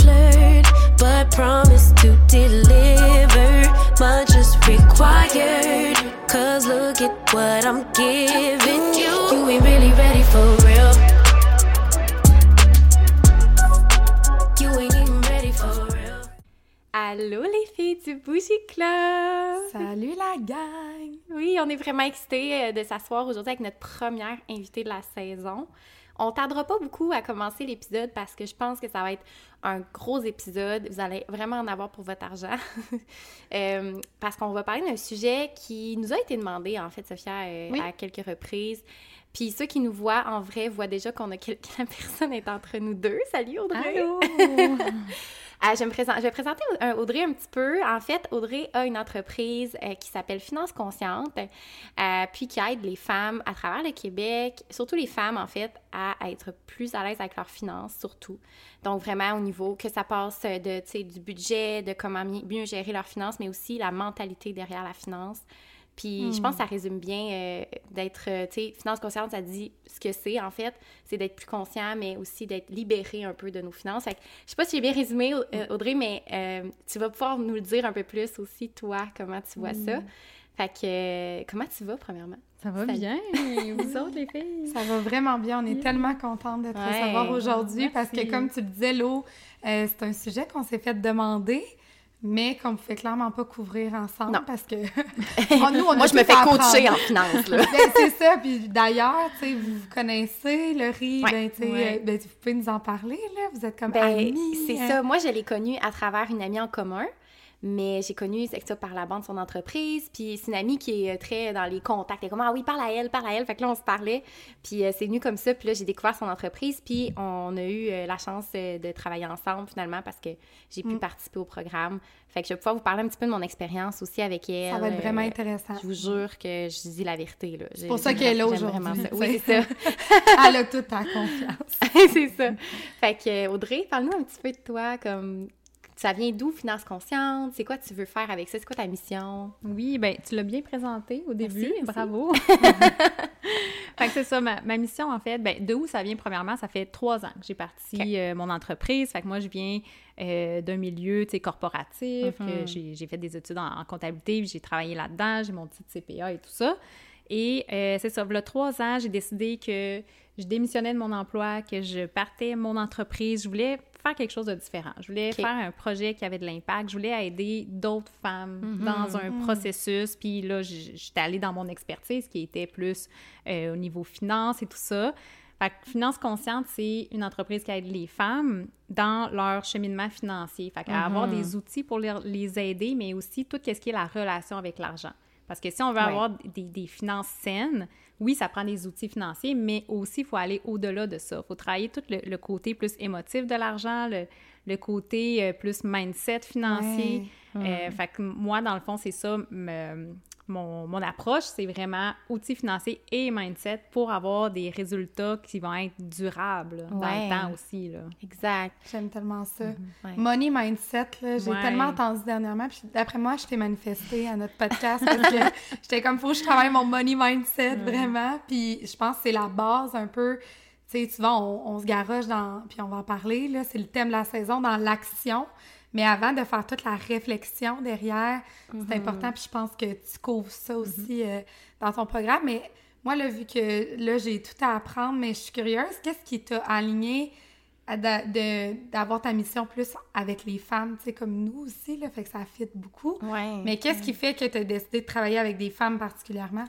flirt, but promise to deliver. Much is required. Cause look at what I'm giving you. You ain't really ready for real. You ain't even ready for real. Allô les filles du Bougie Club! Salut la gang! Oui, on est vraiment excités euh, de s'asseoir aujourd'hui avec notre première invitée de la saison. On tardera pas beaucoup à commencer l'épisode parce que je pense que ça va être un gros épisode. Vous allez vraiment en avoir pour votre argent. Euh, parce qu'on va parler d'un sujet qui nous a été demandé, en fait, Sophia, euh, Oui. à quelques reprises. Puis ceux qui nous voient en vrai voient déjà qu'on a quel- que la personne est entre nous deux. Salut Audrey! Allô! Ah, je, vais présenter euh, Audrey un petit peu. En fait, Audrey a une entreprise euh, qui s'appelle Finance Consciente, euh, puis qui aide les femmes à travers le Québec, surtout les femmes, en fait, à être plus à l'aise avec leurs finances, surtout. Donc, vraiment, au niveau que ça passe de, du budget, de comment mi- mieux gérer leurs finances, mais aussi la mentalité derrière la finance. Puis je pense que ça résume bien euh, d'être, euh, tu sais, finance consciente, ça dit ce que c'est en fait, c'est d'être plus conscient, mais aussi d'être libéré un peu de nos finances. Fait que, je sais pas si j'ai bien résumé, euh, Audrey, mais euh, tu vas pouvoir nous le dire un peu plus aussi, toi, comment tu vois ça. Fait que, comment tu vas, premièrement? Ça va bien. Vous autres, les filles? Ça va vraiment bien. On est tellement contente de te Ouais. recevoir aujourd'hui parce que, comme tu le disais, euh, c'est un sujet qu'on s'est fait demander, mais qu'on ne pouvait clairement pas couvrir ensemble Non. parce que. Oh, nous, on a Moi, je me fais coacher en finance, là. Ben, c'est ça. Puis d'ailleurs, tu sais, vous connaissez, le riz, Ouais. ben, tu sais, Ouais. euh, ben, vous pouvez nous en parler, là. Vous êtes comme Ben, amis. c'est hein. ça. Moi, je l'ai connu à travers une amie en commun. Mais j'ai connu c'est ça par la bande de son entreprise. Puis c'est une amie qui est euh, très dans les contacts. Elle est comme Ah oui, parle à elle, parle à elle. Fait que là, on se parlait. Puis euh, c'est venu comme ça. Puis là, j'ai découvert son entreprise. Puis on a eu euh, la chance euh, de travailler ensemble finalement parce que j'ai pu Mm. participer au programme. Fait que je vais pouvoir vous parler un petit peu de mon expérience aussi avec elle. Ça va être vraiment intéressant. Je vous jure que je dis la vérité. là. C'est pour ça qu'elle est là aujourd'hui, Oui, c'est ça. Elle a toute ta confiance. c'est ça. Fait que, Audrey, parle-nous un petit peu de toi, comme ça vient d'où, Finance Consciente? C'est quoi tu veux faire avec ça? C'est quoi ta mission? Oui, ben tu l'as bien présenté au début. merci. Bravo. fait que c'est ça, ma, ma mission, en fait, ben, de où ça vient, premièrement, ça fait trois ans que j'ai parti euh, mon entreprise. Fait que moi, je viens euh, d'un milieu, tu sais, corporatif. Mhm. que j'ai j'ai fait des études en, en comptabilité, j'ai travaillé là-dedans, j'ai mon titre CPA et tout ça. Et euh, c'est ça, a trois ans, j'ai décidé que je démissionnais de mon emploi, que je partais mon entreprise. Je voulais faire quelque chose de différent. Je voulais faire un projet qui avait de l'impact. Je voulais aider d'autres femmes dans un processus. Puis là, j'étais allée dans mon expertise qui était plus euh, au niveau finance et tout ça. Fait que Finance Consciente, c'est une entreprise qui aide les femmes dans leur cheminement financier. Fait qu'à avoir des outils pour les, les aider, mais aussi tout ce qui est la relation avec l'argent. Parce que si on veut Ouais. avoir des, des finances saines, oui, ça prend des outils financiers, mais aussi, il faut aller au-delà de ça. Il faut travailler tout le, le côté plus émotif de l'argent, le, le côté euh, plus mindset financier. Euh, fait que moi, dans le fond, c'est ça, me- mon, mon approche, c'est vraiment outils financiers et mindset pour avoir des résultats qui vont être durables là, dans Ouais. le temps aussi. Là. Exact. J'aime tellement ça. Ouais. Money mindset, là, j'ai Ouais. tellement entendu dernièrement. Puis d'après moi, je t'ai manifesté à notre podcast parce que j'étais comme, faut que je travaille mon money mindset, vraiment. Puis je pense que c'est la base un peu. Tu sais, souvent, on, on se garoche dans. Puis on va en parler, là. C'est le thème de la saison, dans l'action. Mais avant de faire toute la réflexion derrière, c'est important. Puis je pense que tu couvres ça aussi euh, dans ton programme. Mais moi, là, vu que là, j'ai tout à apprendre, mais je suis curieuse, qu'est-ce qui t'a aligné d'avoir ta mission plus avec les femmes, tu sais, comme nous aussi, là, fait que ça fit beaucoup. Ouais. Mais qu'est-ce qui fait que tu as décidé de travailler avec des femmes particulièrement?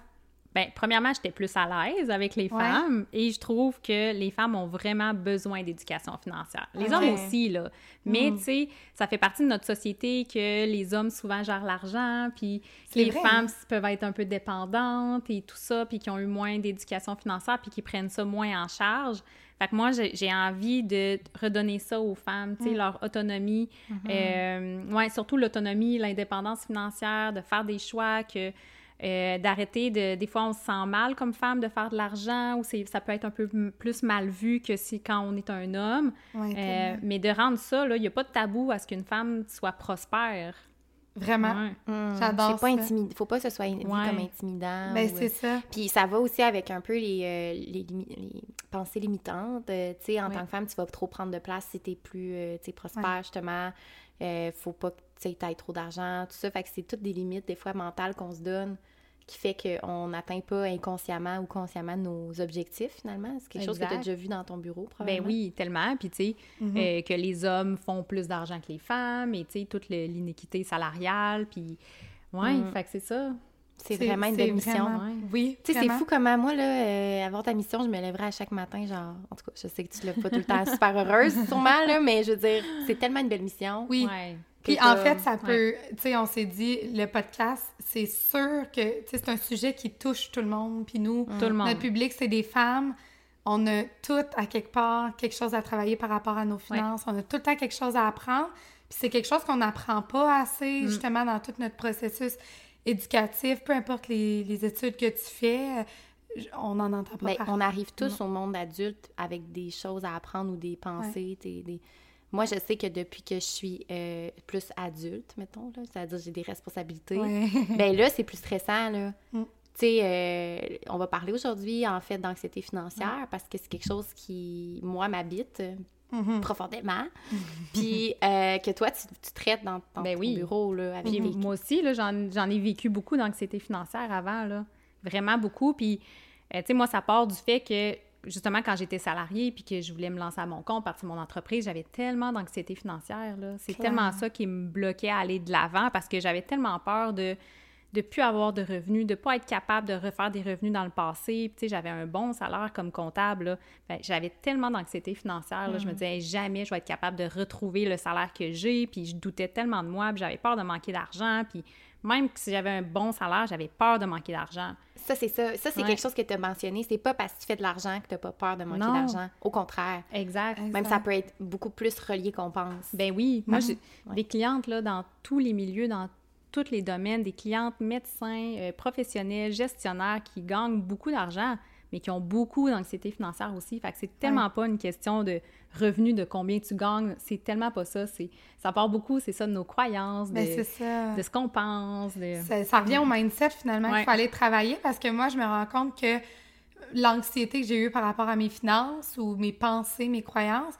Ben, premièrement, j'étais plus à l'aise avec les Ouais. femmes et je trouve que les femmes ont vraiment besoin d'éducation financière. Les hommes aussi, là. Mais, Mhm. tu sais, ça fait partie de notre société que les hommes souvent gèrent l'argent, puis les vrai, femmes hein? peuvent être un peu dépendantes et tout ça, puis qui ont eu moins d'éducation financière, puis qui prennent ça moins en charge. Fait que moi, j'ai envie de redonner ça aux femmes, tu sais, leur autonomie. Euh, ouais, surtout l'autonomie, l'indépendance financière, de faire des choix que... euh, d'arrêter de des fois on se sent mal comme femme de faire de l'argent ou c'est ça peut être un peu plus mal vu que si quand on est un homme Ouais, Euh, mais de rendre ça là il n'y a pas de tabou à ce qu'une femme soit prospère Vraiment. Ouais. Hum, J'adore c'est pas intimid- Faut pas que ce soit Ouais. comme intimidant. Ben, ou, c'est euh, ça. Puis ça va aussi avec un peu les, euh, les, limi- les pensées limitantes. Euh, tu sais, en tant que femme, tu vas trop prendre de place si t'es plus, euh, tu prospère, justement. Euh, faut pas que tu aies trop d'argent, tout ça. Fait que c'est toutes des limites, des fois, mentales qu'on se donne qui fait qu'on n'atteint pas inconsciemment ou consciemment nos objectifs, finalement. C'est quelque chose que tu as déjà vu dans ton bureau, Ben probablement. oui, tellement. Puis, tu sais, Mhm. euh, que les hommes font plus d'argent que les femmes, et, tu sais, toute le- l'inéquité salariale, puis... Ouais, Mhm. fait que c'est ça. C'est vraiment une belle mission. vraiment- ouais. Oui, Tu sais, c'est fou comment moi, là, euh, avoir ta mission, je me lèverais à chaque matin, genre, en tout cas, je sais que tu l'as pas tout le temps super heureuse, sûrement, là, mais je veux dire, c'est tellement une belle mission. Oui. Ouais. Puis en fait, ça peut, tu sais, on s'est dit, le podcast, c'est sûr que, tu sais, c'est un sujet qui touche tout le monde. Puis nous, Tout le monde. notre public, c'est des femmes. On a toutes, à quelque part, quelque chose à travailler par rapport à nos finances. On a tout le temps quelque chose à apprendre. Puis c'est quelque chose qu'on n'apprend pas assez, Mm. justement, dans tout notre processus éducatif. Peu importe les, les études que tu fais, euh, on n'en entend pas Ben, parler. on arrive tous au monde adulte avec des choses à apprendre ou des pensées. des- des- Moi, je sais que depuis que je suis euh, plus adulte, mettons, c'est-à-dire j'ai des responsabilités, Ouais. ben là, c'est plus stressant, là. Mm. Tu sais, euh, on va parler aujourd'hui, en fait, d'anxiété financière parce que c'est quelque chose qui, moi, m'habite Mhm. profondément. Puis euh, que toi, tu, tu traites dans, dans Ben ton oui. bureau, là, avec des... moi aussi, là, j'en, j'en ai vécu beaucoup d'anxiété financière avant, là. Vraiment beaucoup. Puis, tu sais, moi, ça part du fait que, justement, quand j'étais salariée puis que je voulais me lancer à mon compte, partir de mon entreprise, j'avais tellement d'anxiété financière, là. C'est tellement ça qui me bloquait à aller de l'avant parce que j'avais tellement peur de de plus avoir de revenus, de pas être capable de refaire des revenus dans le passé. Puis, tu sais, j'avais un bon salaire comme comptable. Ben, j'avais tellement d'anxiété financière. là. Je me disais, Hey, jamais je vais être capable de retrouver le salaire que j'ai. Puis, je doutais tellement de moi. Puis, j'avais peur de manquer d'argent. Puis, même si j'avais un bon salaire, j'avais peur de manquer d'argent. Ça, c'est ça. Ça, c'est Ouais. quelque chose que tu as mentionné. C'est pas parce que tu fais de l'argent que tu pas peur de manquer d'argent. Au contraire. Exact. Même ça peut être beaucoup plus relié qu'on pense. Ben oui, moi, Mhm. j'ai Ouais. des clientes là, dans tous les milieux, dans tous les domaines, des clientes médecins, euh, professionnels, gestionnaires qui gagnent beaucoup d'argent, mais qui ont beaucoup d'anxiété financière aussi. Fait que c'est tellement pas une question de revenus, de combien tu gagnes. C'est tellement pas ça. C'est, ça part beaucoup, c'est ça, de nos croyances, de, Ben, de ce qu'on pense. De... Ça, ça revient au mindset finalement Ouais. qu'il faut aller travailler parce que moi, je me rends compte que l'anxiété que j'ai eue par rapport à mes finances ou mes pensées, mes croyances,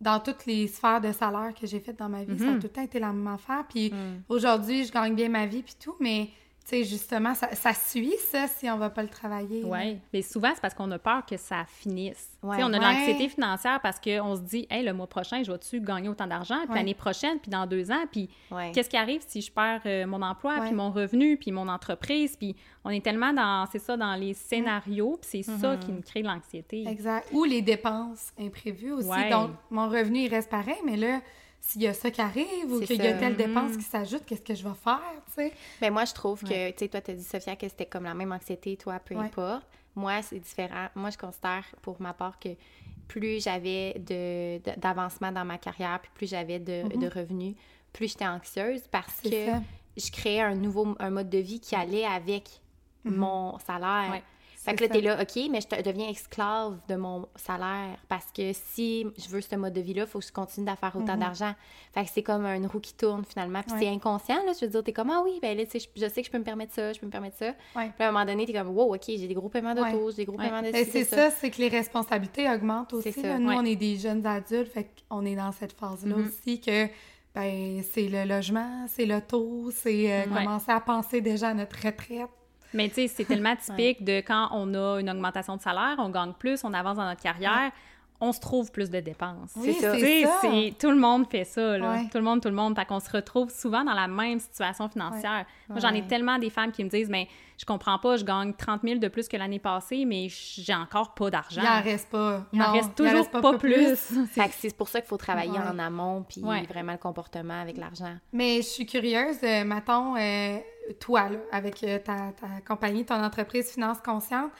dans toutes les sphères de salaire que j'ai faites dans ma vie, ça a Mhm. tout le temps été la même affaire. Puis Mm. aujourd'hui, je gagne bien ma vie puis tout, mais sais, justement, ça, ça suit ça si on va pas le travailler. Oui, mais souvent, c'est parce qu'on a peur que ça finisse. Ouais. on a de Ouais. l'anxiété financière parce qu'on se dit, hey, le mois prochain, je vais-tu gagner autant d'argent? Puis Ouais. l'année prochaine, puis dans deux ans, puis qu'est-ce qui arrive si je perds euh, mon emploi, puis mon revenu, puis mon entreprise? Puis on est tellement dans, c'est ça, dans les scénarios, puis c'est ça Mm-hmm. qui me crée l'anxiété. Exact. Ou les dépenses imprévues aussi. Donc, mon revenu, il reste pareil, mais là, s'il y a ça qui arrive ou qu'il y a telle dépense qui s'ajoute, qu'est-ce que je vais faire, tu sais? Ben moi, je trouve que, tu sais, toi, tu as dit, Sophia, que c'était comme la même anxiété, toi, peu Ouais. importe. Moi, c'est différent. Moi, je considère, pour ma part, que plus j'avais de, de- d'avancement dans ma carrière, puis plus j'avais de, Mhm. de revenus, plus j'étais anxieuse parce que ça. je créais un nouveau un mode de vie qui allait avec mon salaire. Ouais. Fait que là, t'es là, OK, mais je te- deviens esclave de mon salaire parce que si je veux ce mode de vie-là, il faut que je continue à faire autant Mhm. d'argent. Fait que c'est comme une roue qui tourne finalement. Puis Ouais. c'est inconscient, là. Je veux dire, t'es comme, ah oui, ben là, je, je sais que je peux me permettre ça, je peux me permettre ça. Ouais. Puis à un moment donné, t'es comme, wow, OK, j'ai des gros paiements d'auto, Ouais. j'ai des gros paiements de Ben, c'est ça, c'est que les responsabilités augmentent aussi. Ça. Nous, on est des jeunes adultes, fait qu'on est dans cette phase-là Mhm. aussi que ben c'est le logement, c'est l'auto, c'est euh, Ouais. commencer à penser déjà à notre retraite. Mais tu sais, c'est tellement typique de quand on a une augmentation de salaire, on gagne plus, on avance dans notre carrière, on se trouve plus de dépenses. Oui, ça. Tu c'est sais, ça. c'est- tout le monde fait ça, là. Ouais. Tout le monde, tout le monde. Fait qu'on se retrouve souvent dans la même situation financière. Moi, j'en ai tellement des femmes qui me disent, mais je comprends pas, je gagne 30 000 de plus que l'année passée, mais j'ai encore pas d'argent. Il en reste pas. Il en reste en toujours pas, plus. Fait que c'est pour ça qu'il faut travailler Ouais. en amont, puis Ouais. vraiment le comportement avec l'argent. Mais je suis curieuse, euh, mettons, euh, toi, là, avec euh, ta, ta compagnie, ton entreprise Finance Consciente,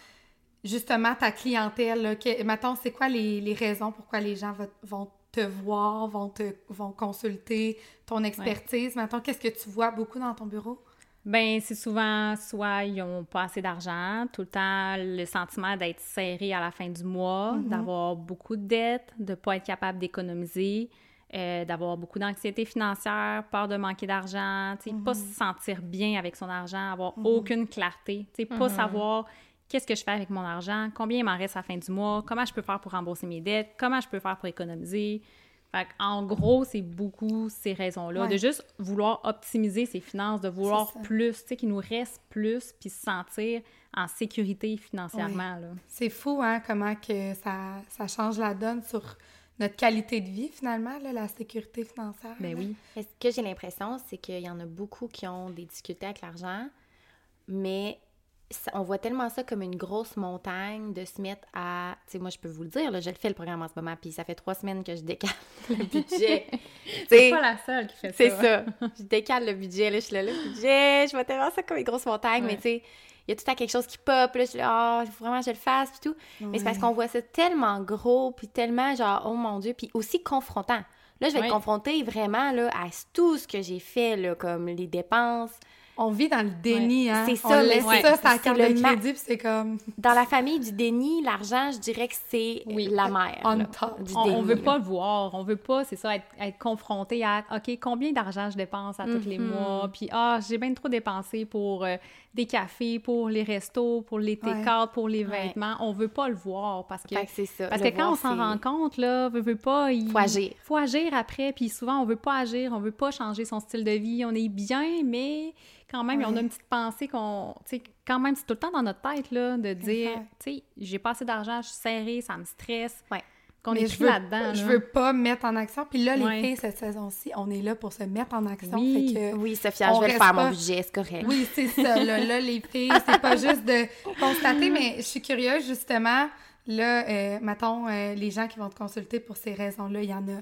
justement, ta clientèle, là, que- mettons, c'est quoi les, les raisons pourquoi les gens vont te voir, vont te vont consulter ton expertise? Mettons, qu'est-ce que tu vois beaucoup dans ton bureau? Ben, c'est souvent soit ils ont pas assez d'argent, tout le temps le sentiment d'être serré à la fin du mois, Mhm. d'avoir beaucoup de dettes, de pas être capable d'économiser, euh, d'avoir beaucoup d'anxiété financière, peur de manquer d'argent, tu sais, pas se sentir bien avec son argent, avoir aucune clarté, tu sais, pas savoir qu'est-ce que je fais avec mon argent, combien il m'en reste à la fin du mois, comment je peux faire pour rembourser mes dettes, comment je peux faire pour économiser. Fait en gros, c'est beaucoup ces raisons-là, Ouais. de juste vouloir optimiser ses finances, de vouloir plus, tu sais, qu'il nous reste plus, puis se sentir en sécurité financièrement. C'est fou, hein, comment que ça, ça change la donne sur notre qualité de vie, finalement, là, la sécurité financière. Ben là. oui. Ce que j'ai l'impression, c'est qu'il y en a beaucoup qui ont des difficultés avec l'argent, mais ça- on voit tellement ça comme une grosse montagne de se mettre à. Tu sais, moi, je peux vous le dire, là, je le fais le programme en ce moment, puis ça fait trois semaines que je décale le budget. C'est pas la seule qui fait ça. C'est ça. Je décale le budget, là, je suis là, le budget, je vois tellement ça comme une grosse montagne, Ouais. mais tu sais, il y a tout temps quelque chose qui pop, là, je suis là, ah, il faut vraiment que je le fasse, puis tout. Mais c'est parce qu'on voit ça tellement gros, puis tellement genre, oh mon Dieu, puis aussi confrontant. Là, je vais être confrontée vraiment là, à tout ce que j'ai fait, là, comme les dépenses. On vit dans le déni, hein. C'est On ça, laisse mais ça, carte le de ma- crédit, puis c'est comme... Dans la famille du déni, l'argent, je dirais que c'est Oui. la mère. On là, top. du On, on déni, veut là. pas le voir, on veut pas, c'est ça, être, être confronté à OK, combien d'argent je dépense à tous les Mhm. mois, puis ah, j'ai bien trop dépensé pour euh, des cafés, pour les restos, pour les Ouais. take pour les Ouais. vêtements. On veut pas le voir parce que Fait que c'est ça. parce que quand voir, on s'en rend compte là, veut, veut pas, il Faut agir. Faut agir après, puis souvent on veut pas agir, on veut pas changer son style de vie, on est bien, mais quand même on a une petite pensée qu'on, tu sais, quand même c'est tout le temps dans notre tête là de dire, tu sais, j'ai pas assez d'argent, je suis serrée, ça me stresse. Ouais. Qu'on est je veux, là-dedans. je là. veux pas me mettre en action. Puis là, les Ouais. filles, cette saison-ci, on est là pour se mettre en action. Oui. Fait que- Oui, Sophia, je vais faire, pas- mon budget, c'est correct. Oui, c'est ça. Là, là, les filles, c'est pas juste de constater, mais je suis curieuse, justement. Là, euh, mettons, euh, les gens qui vont te consulter pour ces raisons-là, il y en a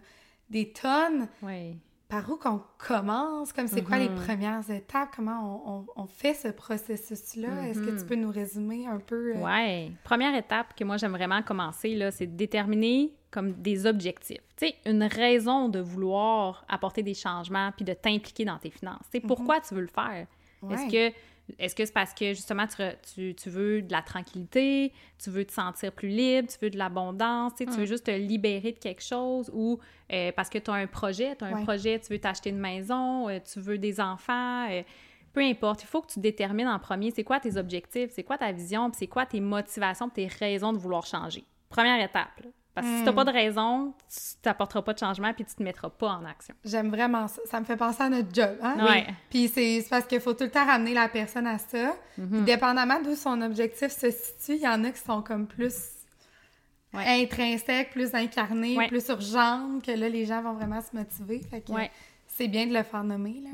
des tonnes. Oui. Par où qu'on commence? Comme c'est quoi les Mhm. premières étapes? Comment on, on- on fait ce processus-là? Est-ce que tu peux nous résumer un peu? euh, Ouais. Première étape que moi j'aime vraiment commencer, là, c'est de déterminer comme des objectifs. Tu sais, une raison de vouloir apporter des changements puis de t'impliquer dans tes finances. Tu sais, pourquoi tu veux le faire? Ouais. Est-ce que est-ce que c'est parce que justement tu, tu, tu veux de la tranquillité, tu veux te sentir plus libre, tu veux de l'abondance, tu sais, tu veux juste te libérer de quelque chose ou euh, parce que tu as un projet, tu as un projet, tu veux t'acheter une maison, euh, tu veux des enfants, euh, peu importe, il faut que tu détermines en premier c'est quoi tes objectifs, c'est quoi ta vision, c'est quoi tes motivations, tes raisons de vouloir changer. Première étape. là. Parce que si tu Hmm. n'as pas de raison, tu n'apporteras pas de changement puis tu te mettras pas en action. J'aime vraiment ça. Ça me fait penser à notre job. Hein? Ouais. Puis c'est parce qu'il faut tout le temps ramener la personne à ça. Mhm. Puis dépendamment d'où son objectif se situe, il y en a qui sont comme plus Ouais. intrinsèques, plus incarnées, Ouais. plus urgentes, que là, les gens vont vraiment se motiver. Fait que Ouais. c'est bien de le faire nommer. Là.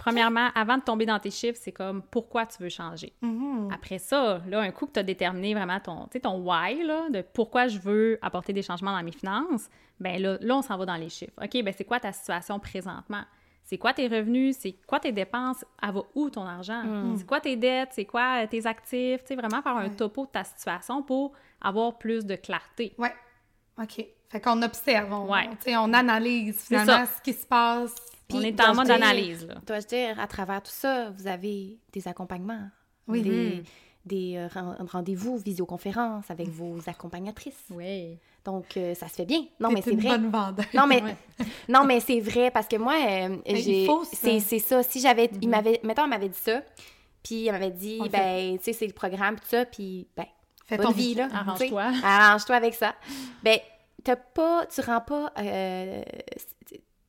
Premièrement, avant de tomber dans tes chiffres, c'est comme pourquoi tu veux changer? Mhm. Après ça, là, un coup que tu as déterminé vraiment ton, tu sais, ton why, là, de pourquoi je veux apporter des changements dans mes finances, ben là, là on s'en va dans les chiffres. OK, ben c'est quoi ta situation présentement? C'est quoi tes revenus? C'est quoi tes dépenses? Elle va où ton argent? C'est quoi tes dettes? C'est quoi euh, tes actifs? Tu sais, vraiment faire un Ouais. topo de ta situation pour avoir plus de clarté. Ouais. OK. Fait qu'on observe, on, Ouais. tu sais, on analyse finalement ce qui se passe. on Puis, est dois-je en mode analyse. Dois-je dire, à travers tout ça, vous avez des accompagnements, Oui. des, des euh, ren- rendez-vous, visioconférences avec vos accompagnatrices. Oui. Donc, euh, ça se fait bien. Non, mais c'est une vrai. bonne. Non, mais, Ouais. non, mais c'est vrai parce que moi, euh, il j'ai. faut ça. C'est c'est ça. Si j'avais. Il Mhm. m'avait. Mettons, elle m'avait dit ça. Puis elle m'avait dit, On ben, tu sais, c'est le programme, tout ça. Puis, ben, Fais bonne ton vie, là. Arrange-toi. Arrange-toi avec ça. Ben, t'as pas. Tu rends pas. euh,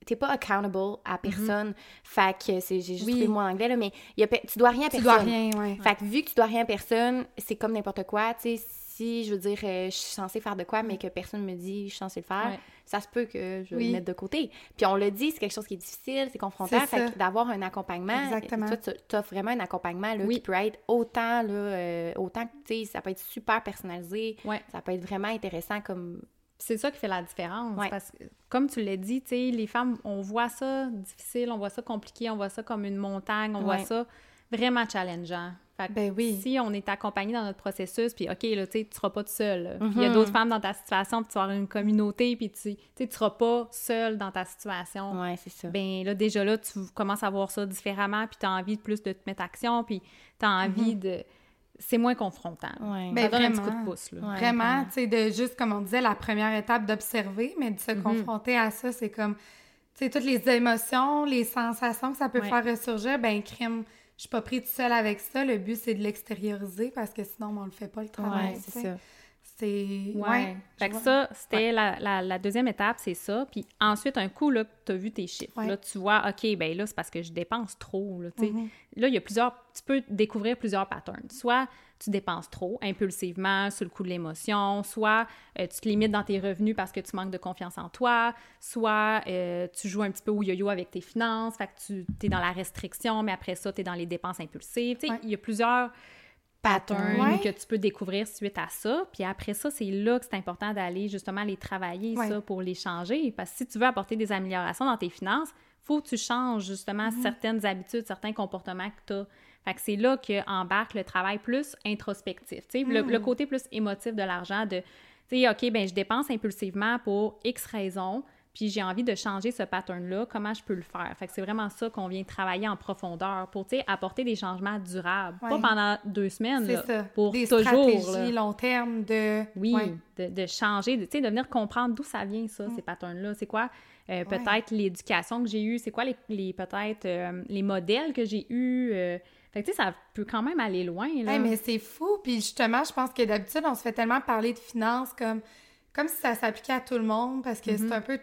T'es pas accountable à personne. Fait que c'est- j'ai juste Oui. trouvé le mot en anglais, là, mais y a tu dois rien à Tu personne. dois rien, ouais. Fait que vu que tu dois rien à personne, c'est comme n'importe quoi, tu sais, si je veux dire, euh, je suis censée faire de quoi, mais que personne me dit je suis censée le faire, Ouais. ça se peut que je Oui. le mette de côté. Puis on le dit, c'est quelque chose qui est difficile, c'est confrontant, fait d'avoir un accompagnement, Exactement. toi, tu offres vraiment un accompagnement là, Oui. qui peut être autant, là, euh, autant que, tu sais, ça peut être super personnalisé, Ouais. ça peut être vraiment intéressant comme... C'est ça qui fait la différence. Ouais. Parce que, comme tu l'as dit, les femmes, on voit ça difficile, on voit ça compliqué, on voit ça comme une montagne, on voit ça vraiment challengeant. Fait que Ben oui. si on est accompagné dans notre processus, puis OK, là, tu tu seras pas tout seul. Il y a Mhm. d'autres femmes dans ta situation, puis tu vas avoir une communauté, puis tu tu seras pas seul dans ta situation. Ouais, c'est ça. Ben là, déjà là, tu commences à voir ça différemment, puis tu as envie de plus de te mettre action, puis tu as envie de, c'est moins confrontant. Ouais. Ben, ça donne un petit vraiment. coup de pouce, là. Ouais, Vraiment, tu sais, de juste, comme on disait, la première étape d'observer, mais de se Mhm. confronter à ça, c'est comme, tu sais, toutes les émotions, les sensations que ça peut Ouais. faire ressurgir, ben, crime, je suis pas pris tout seul avec ça. Le but, c'est de l'extérioriser parce que sinon, on le fait pas le travail. C'est ça. C'est. Ouais. Ouais. Fait que vois. ça, c'était la, la, la deuxième étape, c'est ça. Puis ensuite, un coup, là, tu as vu tes chiffres. Ouais. Là, tu vois, OK, ben là, c'est parce que je dépense trop. Là, tu. Mhm. là, il y a plusieurs... Tu peux découvrir plusieurs patterns. Soit tu dépenses trop, impulsivement, sur le coup de l'émotion. Soit euh, tu te limites dans tes revenus parce que tu manques de confiance en toi. Soit euh, tu joues un petit peu au yo-yo avec tes finances. Fait que tu es dans la restriction, mais après ça, tu es dans les dépenses impulsives. Tu sais, il y a plusieurs patterns Ouais. que tu peux découvrir suite à ça. Puis après ça, c'est là que c'est important d'aller justement les travailler, Ouais. ça, pour les changer. Parce que si tu veux apporter des améliorations dans tes finances, faut que tu changes justement Mm-hmm. certaines habitudes, certains comportements que tu as. Fait que c'est là qu'embarque le travail plus introspectif. Tu sais, le, Mm. le côté plus émotif de l'argent, de, tu sais, OK, ben je dépense impulsivement pour X raisons, puis j'ai envie de changer ce pattern-là, comment je peux le faire? Fait que c'est vraiment ça qu'on vient travailler en profondeur pour, apporter des changements durables. Pas pendant deux semaines, là, ça. pour Des toujours. stratégies là. long terme de. Oui, Ouais. de, de changer, de, de venir comprendre d'où ça vient, ça, ces patterns-là. C'est quoi, euh, peut-être, l'éducation que j'ai eue, c'est quoi, les, les- peut-être, euh, les modèles que j'ai eus. euh, fait que, tu sais, ça peut quand même aller loin, là. Hey, mais c'est fou. Puis justement, je pense que d'habitude, on se fait tellement parler de finances comme, comme si ça s'appliquait à tout le monde parce que Mm-hmm. c'est un peu.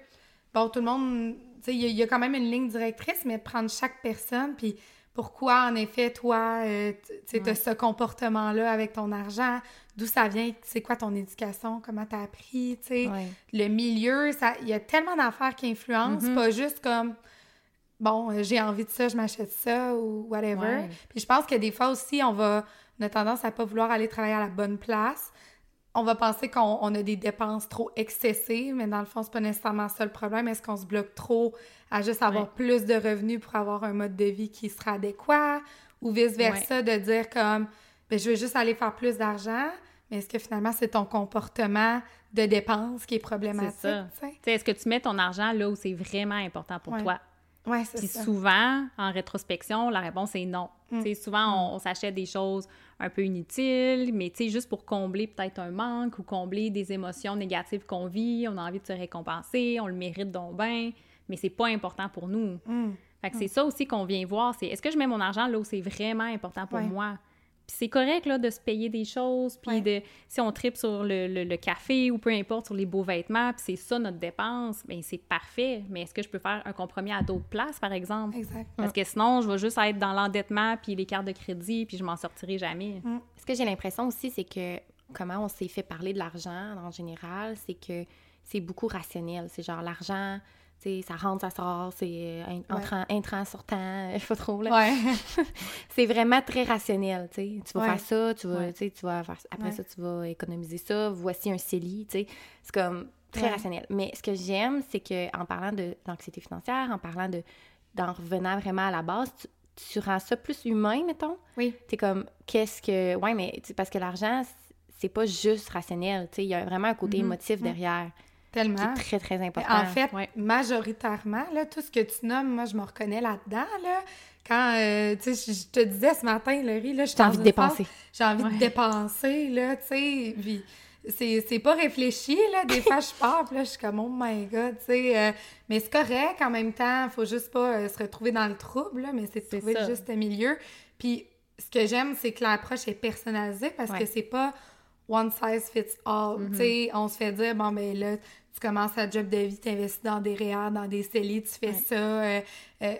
Bon, tout le monde. Tu sais, il y, a- il y a quand même une ligne directrice, mais de prendre chaque personne. Puis pourquoi, en effet, toi, euh, tu sais, as ce comportement-là avec ton argent, d'où ça vient, c'est quoi ton éducation, comment t'as appris, tu sais. Ouais. Le milieu, ça, il y a tellement d'affaires qui influencent, Mm-hmm. pas juste comme. Bon, euh, j'ai envie de ça, je m'achète ça ou whatever. Ouais. Puis je pense que des fois aussi, on va, on a tendance à pas vouloir aller travailler à la bonne place. On va penser qu'on on a des dépenses trop excessives, mais dans le fond, c'est pas nécessairement ça le problème. Est-ce qu'on se bloque trop à juste avoir Ouais. plus de revenus pour avoir un mode de vie qui sera adéquat? Ou vice-versa, de dire comme, ben, je veux juste aller faire plus d'argent, mais est-ce que finalement, c'est ton comportement de dépense qui est problématique? C'est Est-ce que tu mets ton argent là où c'est vraiment important pour Ouais. toi? Ouais, c'est Puis ça. souvent, en rétrospection, la réponse est non. Mm. Souvent, on, on s'achète des choses un peu inutiles, mais tu sais, juste pour combler peut-être un manque ou combler des émotions négatives qu'on vit, on a envie de se récompenser, on le mérite donc bien, mais c'est pas important pour nous. Mm. Fait que c'est ça aussi qu'on vient voir, c'est est-ce que je mets mon argent là où c'est vraiment important pour Ouais. moi? Puis c'est correct là, de se payer des choses, puis Ouais. de si on tripe sur le, le- le café ou peu importe, sur les beaux vêtements, puis c'est ça notre dépense, bien c'est parfait. Mais est-ce que je peux faire un compromis à d'autres places, par exemple? Exact. Parce que sinon, je vais juste être dans l'endettement, puis les cartes de crédit, puis je m'en sortirai jamais. Ce que j'ai l'impression aussi, c'est que comment on s'est fait parler de l'argent en général, c'est que c'est beaucoup rationnel. C'est genre l'argent, tu sais, ça rentre, ça sort, c'est euh, entrant, entrant, sortant, je sais pas trop, là. Ouais. C'est vraiment très rationnel, tu vas Ouais. faire ça, tu vas, Ouais. tu vas faire... Après Ouais. ça, tu vas économiser ça, voici un CELI, tu sais. C'est comme très Ouais. rationnel. Mais ce que j'aime, c'est que en parlant de d'anxiété financière, en parlant de... d'en revenant vraiment à la base, tu, tu rends ça plus humain, mettons. Oui. T'es comme, qu'est-ce que. Ouais, mais parce que l'argent, c'est pas juste rationnel. Tu sais, il y a vraiment un côté Mhm. émotif derrière qui Tellement. est très, très important. En fait, Ouais. majoritairement, là, tout ce que tu nommes, moi, je me reconnais là-dedans, là. Quand, euh, tu sais, je te disais ce matin, Laurie, là, j'ai envie de dépenser. J'ai envie Ouais. de dépenser, là, tu sais, puis c'est c'est pas réfléchi, là. Des fois, je pars, puis là, je suis comme, oh my God, tu sais. euh, mais c'est correct, en même temps, faut juste pas euh, se retrouver dans le trouble, là, mais c'est de trouver ça. le juste milieu. Puis ce que j'aime, c'est que l'approche est personnalisée parce Ouais. que c'est pas one size fits all. Tu sais, on se fait dire, bon, ben là, tu commences à job de vie, tu investis dans des REER, dans des CELI, tu fais Ouais. ça. euh, euh,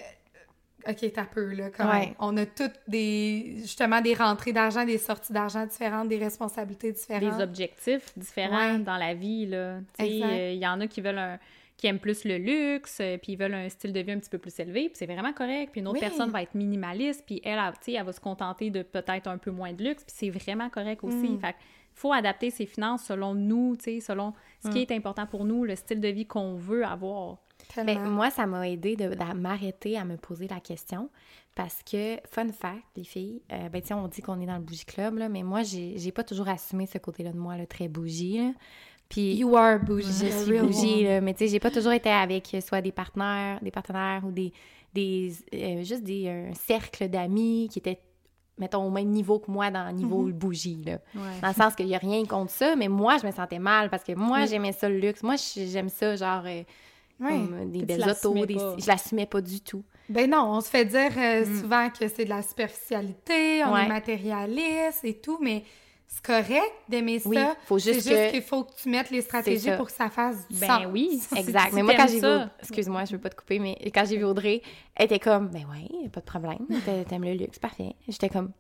OK, t'as peu, là. Comme Ouais. On a toutes des, justement, des rentrées d'argent, des sorties d'argent différentes, des responsabilités différentes. Des objectifs différents Ouais. dans la vie, là. Tu sais, Exact. euh, il y en a qui veulent un qui aiment plus le luxe, puis ils veulent un style de vie un petit peu plus élevé, puis c'est vraiment correct. Puis une autre Oui. personne va être minimaliste, puis elle, elle, tu sais, elle va se contenter de peut-être un peu moins de luxe, puis c'est vraiment correct aussi. Mm. Fait faut adapter ses finances selon nous, tu sais, selon ce Mm. qui est important pour nous, le style de vie qu'on veut avoir. Ben, moi, ça m'a aidé de, de m'arrêter à me poser la question parce que, fun fact, les filles, euh, ben, on dit qu'on est dans le bougie club, là, mais moi, j'ai pas toujours assumé ce côté-là de moi, le très bougie. là. Puis, You are bougie. je a suis bougie, là, mais tu sais, j'ai pas toujours été avec euh, soit des partenaires, des partenaires ou des, des euh, juste des, un cercle d'amis qui étaient mettons, au même niveau que moi dans le niveau Mhm. bougie, là. Ouais. Dans le sens qu'il n'y a rien contre ça, mais moi, je me sentais mal parce que moi, Oui. j'aimais ça, le luxe. Moi, j'aime ça, genre, euh, Oui. comme, euh, des belles autos. Des... Je l'assumais pas du tout. Ben non, on se fait dire euh, Mm. souvent que c'est de la superficialité, on Ouais. est matérialiste et tout, mais c'est correct d'aimer Oui, ça. faut C'est juste juste que- qu'il faut que tu mettes les stratégies pour que ça fasse du Ben sens. oui. Exact. Mais moi, quand j'ai vu... Excuse-moi, je veux pas te couper, mais quand j'ai vu Audrey, elle était comme, ben ouais, pas de problème, t'a- t'aimes le luxe, parfait. J'étais comme,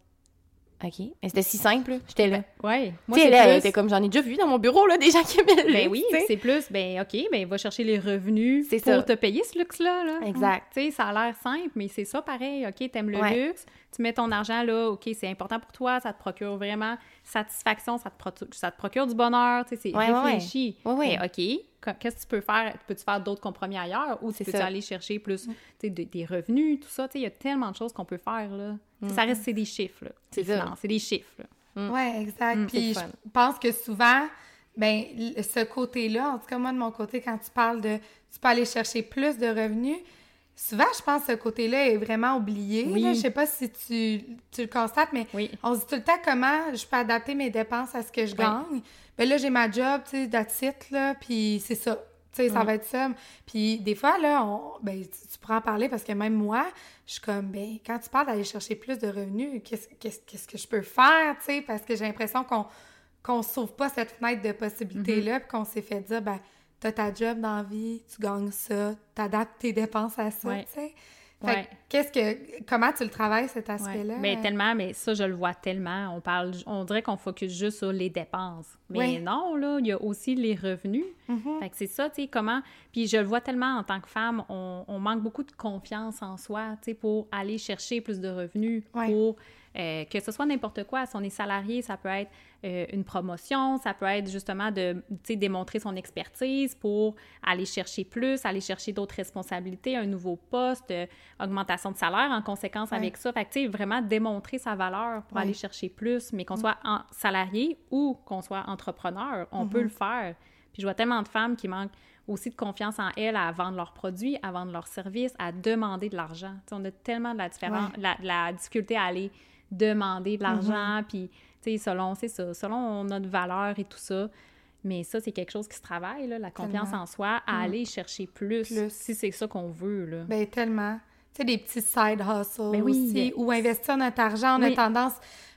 OK. Mais c'était si simple. J'étais là. Ouais. Moi, c'est là, plus- était comme, j'en ai déjà vu dans mon bureau, là, des gens qui aimaient le Ben luxe, oui, c'est plus, ben OK, ben va chercher les revenus C'est pour ça. te payer ce luxe-là. Là. Exact. Tu sais, ça a l'air simple, mais c'est ça pareil. OK, t'aimes le Ouais. luxe, tu mets ton argent là, OK, c'est important pour toi, ça te procure vraiment satisfaction, ça te, protu- ça te procure du bonheur, tu sais, c'est Ouais, réfléchi. Ouais, ouais. Mais OK, qu'est-ce que tu peux faire? Peux-tu faire d'autres compromis ailleurs ou tu C'est peux aller chercher plus de- des revenus, tout ça? Tu sais, il y a tellement de choses qu'on peut faire, là. Ça reste, c'est des chiffres, là. Mm. C'est ça. C'est des chiffres, là. Ouais, exact. Mm, Puis je pense que souvent, ben ce côté-là, en tout cas moi de mon côté, quand tu parles de tu peux aller chercher plus de revenus, souvent je pense que ce côté-là est vraiment oublié. Oui. là. Je sais pas si tu, tu le constates, mais Oui. on se dit tout le temps comment je peux adapter mes dépenses à ce que je Oui. gagne. Ben là, j'ai ma job, tu sais, là, puis c'est ça. Tu sais, ça va être ça. Puis des fois, là, on, ben, tu, tu pourras en parler parce que même moi, je suis comme, ben, quand tu parles d'aller chercher plus de revenus, qu'est-ce que je peux faire, tu sais, parce que j'ai l'impression qu'on qu'on sauve pas cette fenêtre de possibilités-là, puis qu'on s'est fait dire, ben, t'as ta job dans la vie, tu gagnes ça, t'adaptes tes dépenses à ça, Ouais. tu sais. Fait Ouais. que qu'est-ce que, comment tu le travailles, cet aspect-là? Ben, tellement, mais ça, je le vois tellement. On parle, on dirait qu'on focus juste sur les dépenses. Mais Ouais. non, là, il y a aussi les revenus. Mhm. Fait que c'est ça, tu sais, comment... Puis je le vois tellement en tant que femme, on, on manque beaucoup de confiance en soi, tu sais, pour aller chercher plus de revenus, Ouais. pour euh, que ce soit n'importe quoi. Si on est salarié, ça peut être euh, une promotion, ça peut être justement de, démontrer son expertise pour aller chercher plus, aller chercher d'autres responsabilités, un nouveau poste, euh, augmentation de salaire en conséquence Ouais. avec ça. Fait que, vraiment démontrer sa valeur pour Ouais. aller chercher plus, mais qu'on soit en salarié ou qu'on soit entrepreneur, on peut le faire. Puis je vois tellement de femmes qui manquent aussi de confiance en elles à vendre leurs produits, à vendre leurs services, à demander de l'argent. On a tellement de la, différence, la, de la difficulté à aller demander de l'argent, puis, tu sais, selon, c'est ça, selon notre valeur et tout ça. Mais ça, c'est quelque chose qui se travaille, là, la confiance Tellement. en soi, à aller chercher plus, Plus. si c'est ça qu'on veut, là. Ben tellement. Tu sais, des petits side hustles Ben oui. aussi, ou investir notre argent. On Oui. a tendance...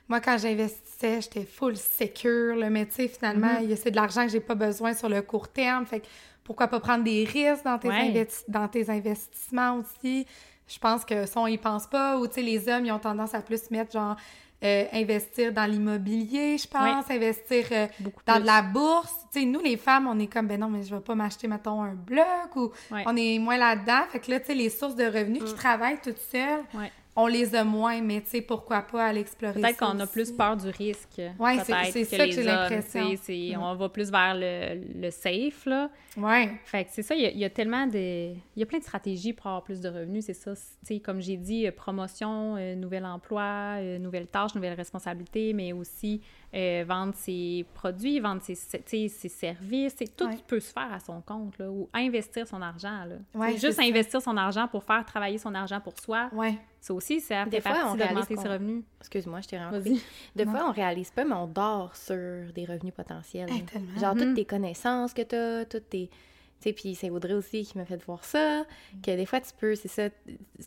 Moi, quand j'investissais, j'étais full secure, tu sais, finalement, Mm-hmm. c'est de l'argent que j'ai pas besoin sur le court terme. Fait que pourquoi pas prendre des risques dans tes, Ouais. investi- dans tes investissements aussi? Je pense que ça, on y pense pas. Ou, tu sais, les hommes, ils ont tendance à plus mettre, genre, euh, investir dans l'immobilier, je pense, investir euh, Beaucoup dans plus. de la bourse. Tu sais, nous, les femmes, on est comme, ben non, mais je vais pas m'acheter, mettons, un bloc ou on est moins là-dedans. Fait que là, tu sais, les sources de revenus qui travaillent toutes seules, Mm. On les a moins, mais tu sais, pourquoi pas aller explorer Peut-être qu'on a plus peur du risque. Ouais, c'est- ça que j'ai l'impression. Mm. On va plus vers le, le safe, là. Ouais. Fait que c'est ça, il y, a, il y a tellement de... Il y a plein de stratégies pour avoir plus de revenus, c'est ça. Tu sais, comme j'ai dit, euh, promotion, euh, nouvel emploi, euh, nouvelles tâches, nouvelles responsabilités, mais aussi euh, vendre ses produits, vendre ses, tu sais, ses services. c'est- Tout Ouais. peut se faire à son compte, là, ou investir son argent, là. Ouais, C'est juste ça. investir son argent pour faire travailler son argent pour soi. Ouais. Ça aussi, ça Des fait fois, on partie réalise d'augmenter ses revenus. Excuse-moi, je t'ai vraiment Vas-y. coupé. De Non. fois, on réalise pas, mais on dort sur des revenus potentiels. Hey, tellement. Genre, toutes tes connaissances que t'as, toutes tes... Tu sais, puis c'est Audrey aussi qui m'a fait voir ça, que des fois, tu peux, c'est ça,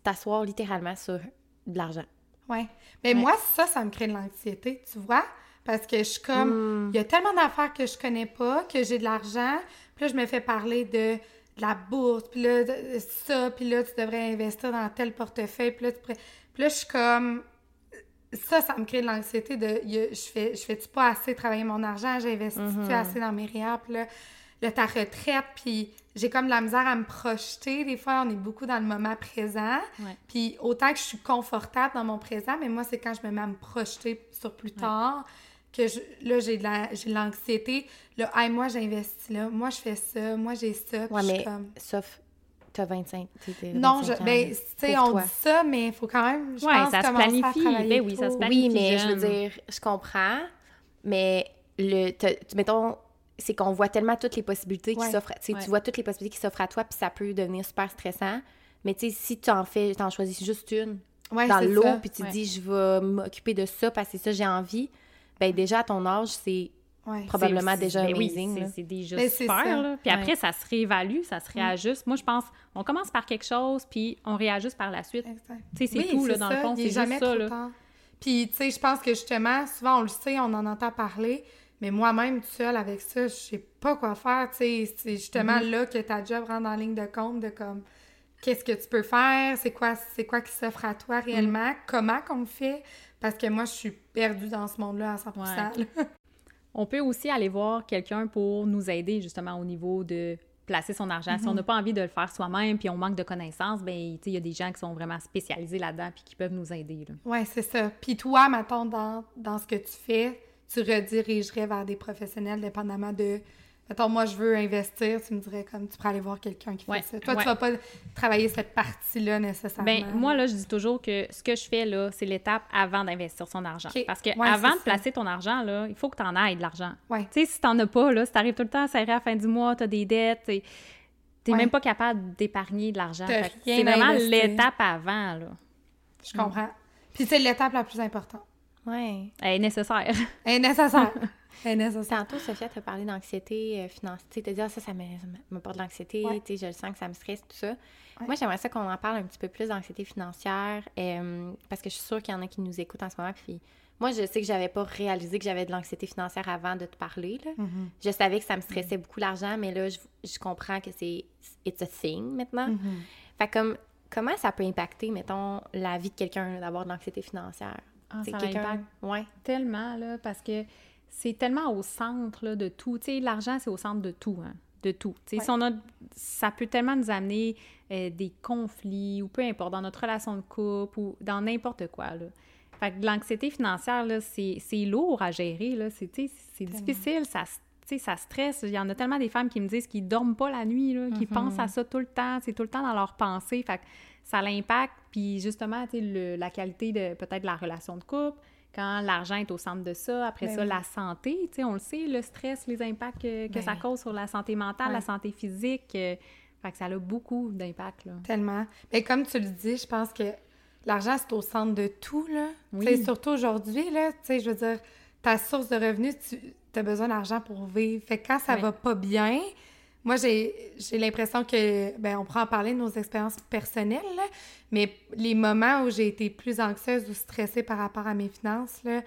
t'asseoir littéralement sur de l'argent. Ouais. Mais Ouais. moi, ça, ça me crée de l'anxiété, tu vois? Parce que je suis comme, Mm. il y a tellement d'affaires que je connais pas, que j'ai de l'argent, puis là, je me fais parler de, de la bourse, puis là, de- ça, puis là, tu devrais investir dans tel portefeuille, puis là, tu pourrais- Puis là, je suis comme, ça, ça me crée de l'anxiété de, je fais, je fais-tu pas assez travailler mon argent, j'investis-tu Mhm. assez dans mes REER, puis là, là, ta retraite, puis j'ai comme de la misère à me projeter. Des fois, on est beaucoup dans le moment présent. Ouais. Puis autant que je suis confortable dans mon présent, mais moi, c'est quand je me mets à me projeter sur plus tard que je- là, j'ai de la- j'ai de l'anxiété. Là, hey, moi, j'investis là. Moi, je fais ça. Moi, j'ai ça. Puis Ouais, mais comme... sauf, t'as 25, tu sais, t'as Non, 25 je, ans, ben, tu sais, on toi. dit ça, mais il faut quand même, je Ouais, pense, ça se à planifie. Ben oui, ça se planifie. Oui, mais je veux dire, je comprends, mais le, mettons, c'est qu'on voit tellement toutes les possibilités qui s'offrent, tu sais, Ouais. tu vois toutes les possibilités qui s'offrent à toi, puis ça peut devenir super stressant. Mais tu sais, si tu en fais, t'en choisis juste une, Ouais, dans l'eau, puis tu te Ouais. dis, je vais m'occuper de ça parce que c'est ça, j'ai envie, ben déjà, à ton âge, c'est Ouais. probablement déjà ben oui, amazing. c'est- là. c'est déjà c'est super. là. Puis Ouais. après, ça se réévalue, ça se réajuste. Moi, je pense, on commence par quelque chose, puis on réajuste par la suite. Exact. Tu sais, c'est Oui, tout, là, dans le fond, c'est est jamais ça, trop là. tard. Puis, tu sais, je pense que justement, souvent, on le sait, on en entend parler, mais moi-même, toute seule avec ça, je sais pas quoi faire, tu sais. C'est justement Mm-hmm. là que ta job rentre en ligne de compte de comme, qu'est-ce que tu peux faire, c'est quoi, c'est quoi qui s'offre à toi réellement, Mm. comment qu'on le fait, parce que moi, je suis perdue dans ce monde-là à 100 là. On peut aussi aller voir quelqu'un pour nous aider, justement, au niveau de placer son argent. Si on n'a pas envie de le faire soi-même, puis on manque de connaissances, ben il y a des gens qui sont vraiment spécialisés là-dedans, puis qui peuvent nous aider. Ouais, c'est ça. Puis toi, mettons, dans, dans ce que tu fais, tu redirigerais vers des professionnels, dépendamment de... Mettons, moi, je veux investir, tu me dirais comme, tu pourrais aller voir quelqu'un qui Ouais, fait ça. Toi, ouais. tu vas pas travailler cette partie-là nécessairement. Ben moi là, je dis toujours que ce que je fais là, c'est l'étape avant d'investir son argent. Parce que Ouais, avant de ça. placer ton argent là, il faut que tu en ailles de l'argent. Ouais. Tu sais, si t'en as pas là, si t'arrives tout le temps à serrer à la fin du mois, t'as des dettes, t'es t'es Ouais. même pas capable d'épargner de l'argent. C'est vraiment l'étape avant là. Je comprends. Puis c'est l'étape la plus importante. Ouais. Elle est nécessaire. Elle est nécessaire. Elle est nécessaire. Tantôt, Sophia t'a parlé d'anxiété euh, financière. Tu t'as dit, ah, ça, ça me, ça me- me porte de l'anxiété, Ouais. tu je le sens que ça me stresse, tout ça. Ouais. Moi, j'aimerais ça qu'on en parle un petit peu plus d'anxiété financière, euh, parce que je suis sûre qu'il y en a qui nous écoutent en ce moment. Puis moi, je sais que j'avais pas réalisé que j'avais de l'anxiété financière avant de te parler. Là. Mhm. Je savais que ça me stressait beaucoup l'argent, mais là, je, je comprends que c'est it's a thing maintenant. Mhm. Fait comme, comment ça peut impacter, mettons, la vie de quelqu'un d'avoir de l'anxiété financière? Ah, C'est ça quelqu'un. Ouais. tellement là parce que c'est tellement au centre là, de tout. Tu sais, l'argent c'est au centre de tout, hein, de tout. Tu sais, si on a, ça peut tellement nous amener euh, des conflits ou peu importe dans notre relation de couple ou dans n'importe quoi là. Fait que de l'anxiété financière là, c'est c'est lourd à gérer là. C'est c'est difficile, ça ça stresse. Il y en a tellement des femmes qui me disent qu'ils dorment pas la nuit, là, qui pensent à ça tout le temps. C'est tout le temps dans leurs pensées. Fait que ça l'impacte. Puis justement, tu sais, le- la qualité de peut-être la relation de couple, quand l'argent est au centre de ça. Après Ben ça, oui. la santé, tu sais, on le sait, le stress, les impacts que, que Ben ça oui. cause sur la santé mentale, Ouais. la santé physique. euh, fait que ça a beaucoup d'impact, là. Tellement. Mais comme tu le dis, je pense que l'argent, c'est au centre de tout, là. Oui. Surtout aujourd'hui, là, tu sais, je veux dire, ta source de revenus, tu as besoin d'argent pour vivre. Fait que quand ça Oui. va pas bien, moi, j'ai l'impression que, ben, on pourra en parler de nos expériences personnelles, là, mais les moments où j'ai été plus anxieuse ou stressée par rapport à mes finances, là,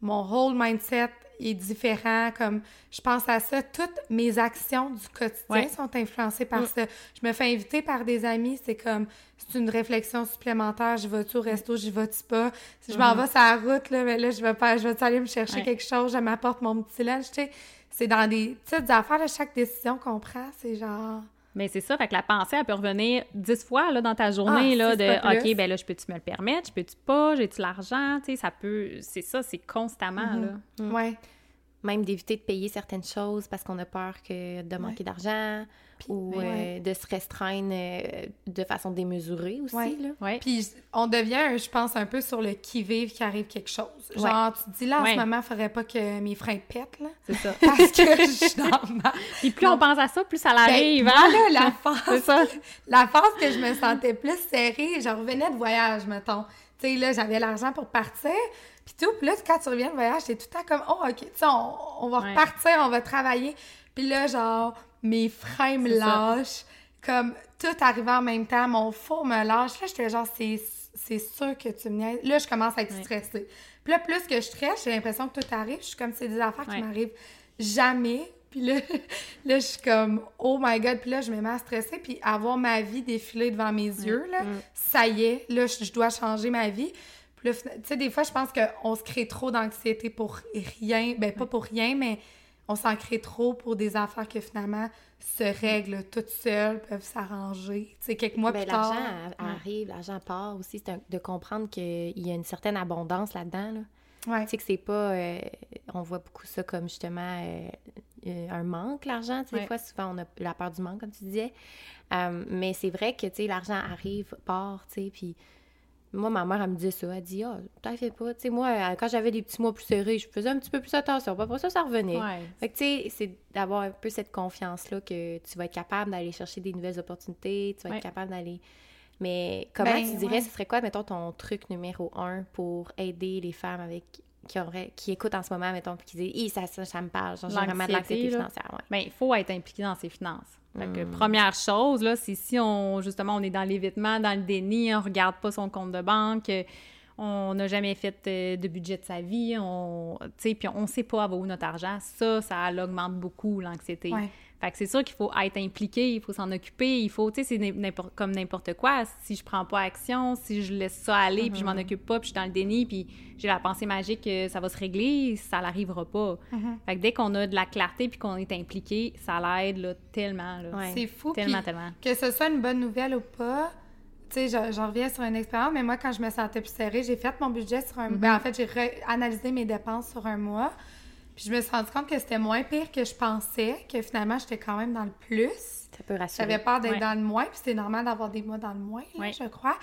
mon whole mindset est différent. Comme, je pense à ça, toutes mes actions du quotidien Ouais. sont influencées par Mm. ça. Je me fais inviter par des amis, c'est comme, c'est une réflexion supplémentaire. Je vais-tu au resto, je vais-tu pas? Si je m'en vais sur la route, là, mais là, je vais pas, je vais aller me chercher Ouais. quelque chose, je m'apporte mon petit lunch, tu sais. C'est dans des petites affaires, là, chaque décision qu'on prend, c'est genre... Mais c'est ça, fait que la pensée, elle peut revenir dix fois là, dans ta journée, Ah, là, de. OK, ben là, je peux-tu me le permettre? Je peux-tu pas? J'ai-tu l'argent? Tu sais, ça peut. C'est ça, c'est constamment, Mhm. là. Mm. Ouais. Même d'éviter de payer certaines choses parce qu'on a peur que de manquer d'argent ou ouais. euh, de se restreindre euh, de façon démesurée aussi. Ouais. Là. Ouais. Puis on devient, je pense, un peu sur le qui-vive qui arrive quelque chose. Ouais. Genre, tu te dis là, en Ouais. ce moment, il faudrait pas que mes freins pètent, là. C'est ça. Parce que je suis dans ma... Puis plus Non. on pense à ça, plus ça Ben, l'arrive, moi, hein? là, la phase, ça. la phase que je me sentais plus serrée, je revenais de voyage, mettons. Tu sais, là, j'avais l'argent pour partir, puis tout. Puis là, quand tu reviens de voyage, t'es tout le temps comme, oh, OK, tu sais, on, on va Ouais. repartir, on va travailler. Puis là, genre, mes ça. lâchent, comme tout arrivait en même temps, mon four me lâche. Là, j'étais genre, c'est c'est sûr que tu me niaises. Là, je commence à être Ouais. stressée. Puis là, plus que je stresse, j'ai l'impression que tout arrive. Je suis comme, c'est des affaires Ouais. qui m'arrivent jamais. Puis là, là, je suis comme, oh my god. Puis là, je me mets à stresser. Puis avoir ma vie défiler devant mes yeux, là, ça y est, là, je, je dois changer ma vie. Puis là, tu sais, des fois, je pense qu'on se crée trop d'anxiété pour rien. Ben, pas pour rien, mais on s'en crée trop pour des affaires que finalement se règlent toutes seules, peuvent s'arranger. Tu sais, quelques mois Ben, plus tard. l'argent arrive, l'argent part aussi. C'est de comprendre qu'il y a une certaine abondance là-dedans. Là. Ouais. Tu sais que c'est pas. euh, on voit beaucoup ça comme justement euh, euh, un manque, l'argent. Tu sais, Ouais. Des fois, souvent, on a la peur du manque, comme tu disais. Mais c'est vrai que, tu sais, l'argent arrive, part, tu sais, puis. Moi, ma mère, elle me disait ça. Elle dit, ah, t'en fais pas. Tu sais, moi, euh, quand j'avais des petits mois plus serrés, je faisais un petit peu plus attention. Puis Après ça, ça revenait. Ouais. Fait que, tu sais, c'est d'avoir un peu cette confiance-là que tu vas être capable d'aller chercher des nouvelles opportunités, tu vas Ouais. être capable d'aller Mais comment Ben, tu dirais, ouais. ce serait quoi, mettons, ton truc numéro un pour aider les femmes avec qui, auraient, qui écoutent en ce moment, mettons, puis qui disent ça, ça, ça me parle, j'ai vraiment de L'anxiété, financière. Ouais. Ben, il faut être impliqué dans ses finances. Fait que Mm. première chose, là, c'est si on, justement, on est dans l'évitement, dans le déni, on regarde pas son compte de banque, euh, on n'a jamais fait euh, de budget de sa vie, on, tu sais, puis on sait pas va où notre argent, ça, ça augmente beaucoup l'anxiété. Ouais. Fait que c'est sûr qu'il faut être impliqué, il faut s'en occuper, il faut, tu sais, c'est n'importe- comme n'importe quoi. Si je prends pas action, si je laisse ça aller, puis je m'en occupe pas, puis je suis dans le déni, puis j'ai la pensée magique que ça va se régler, ça n'arrivera pas. Fait que dès qu'on a de la clarté puis qu'on est impliqué, ça l'aide là, tellement. Là. Ouais. C'est fou. Tellement, puis tellement. Que ce soit une bonne nouvelle ou pas, tu sais, j'en- j'en reviens sur une expérience, mais moi, quand je me sentais plus serrée, j'ai fait mon budget sur un... Mm-hmm. ben, en fait, j'ai analysé mes dépenses sur un mois, puis je me suis rendu compte que c'était moins pire que je pensais, que finalement, j'étais quand même dans le plus. Ça peut rassurer. J'avais peur d'être Ouais. dans le moins, puis c'est normal d'avoir des mois dans le moins, là, Ouais. je crois.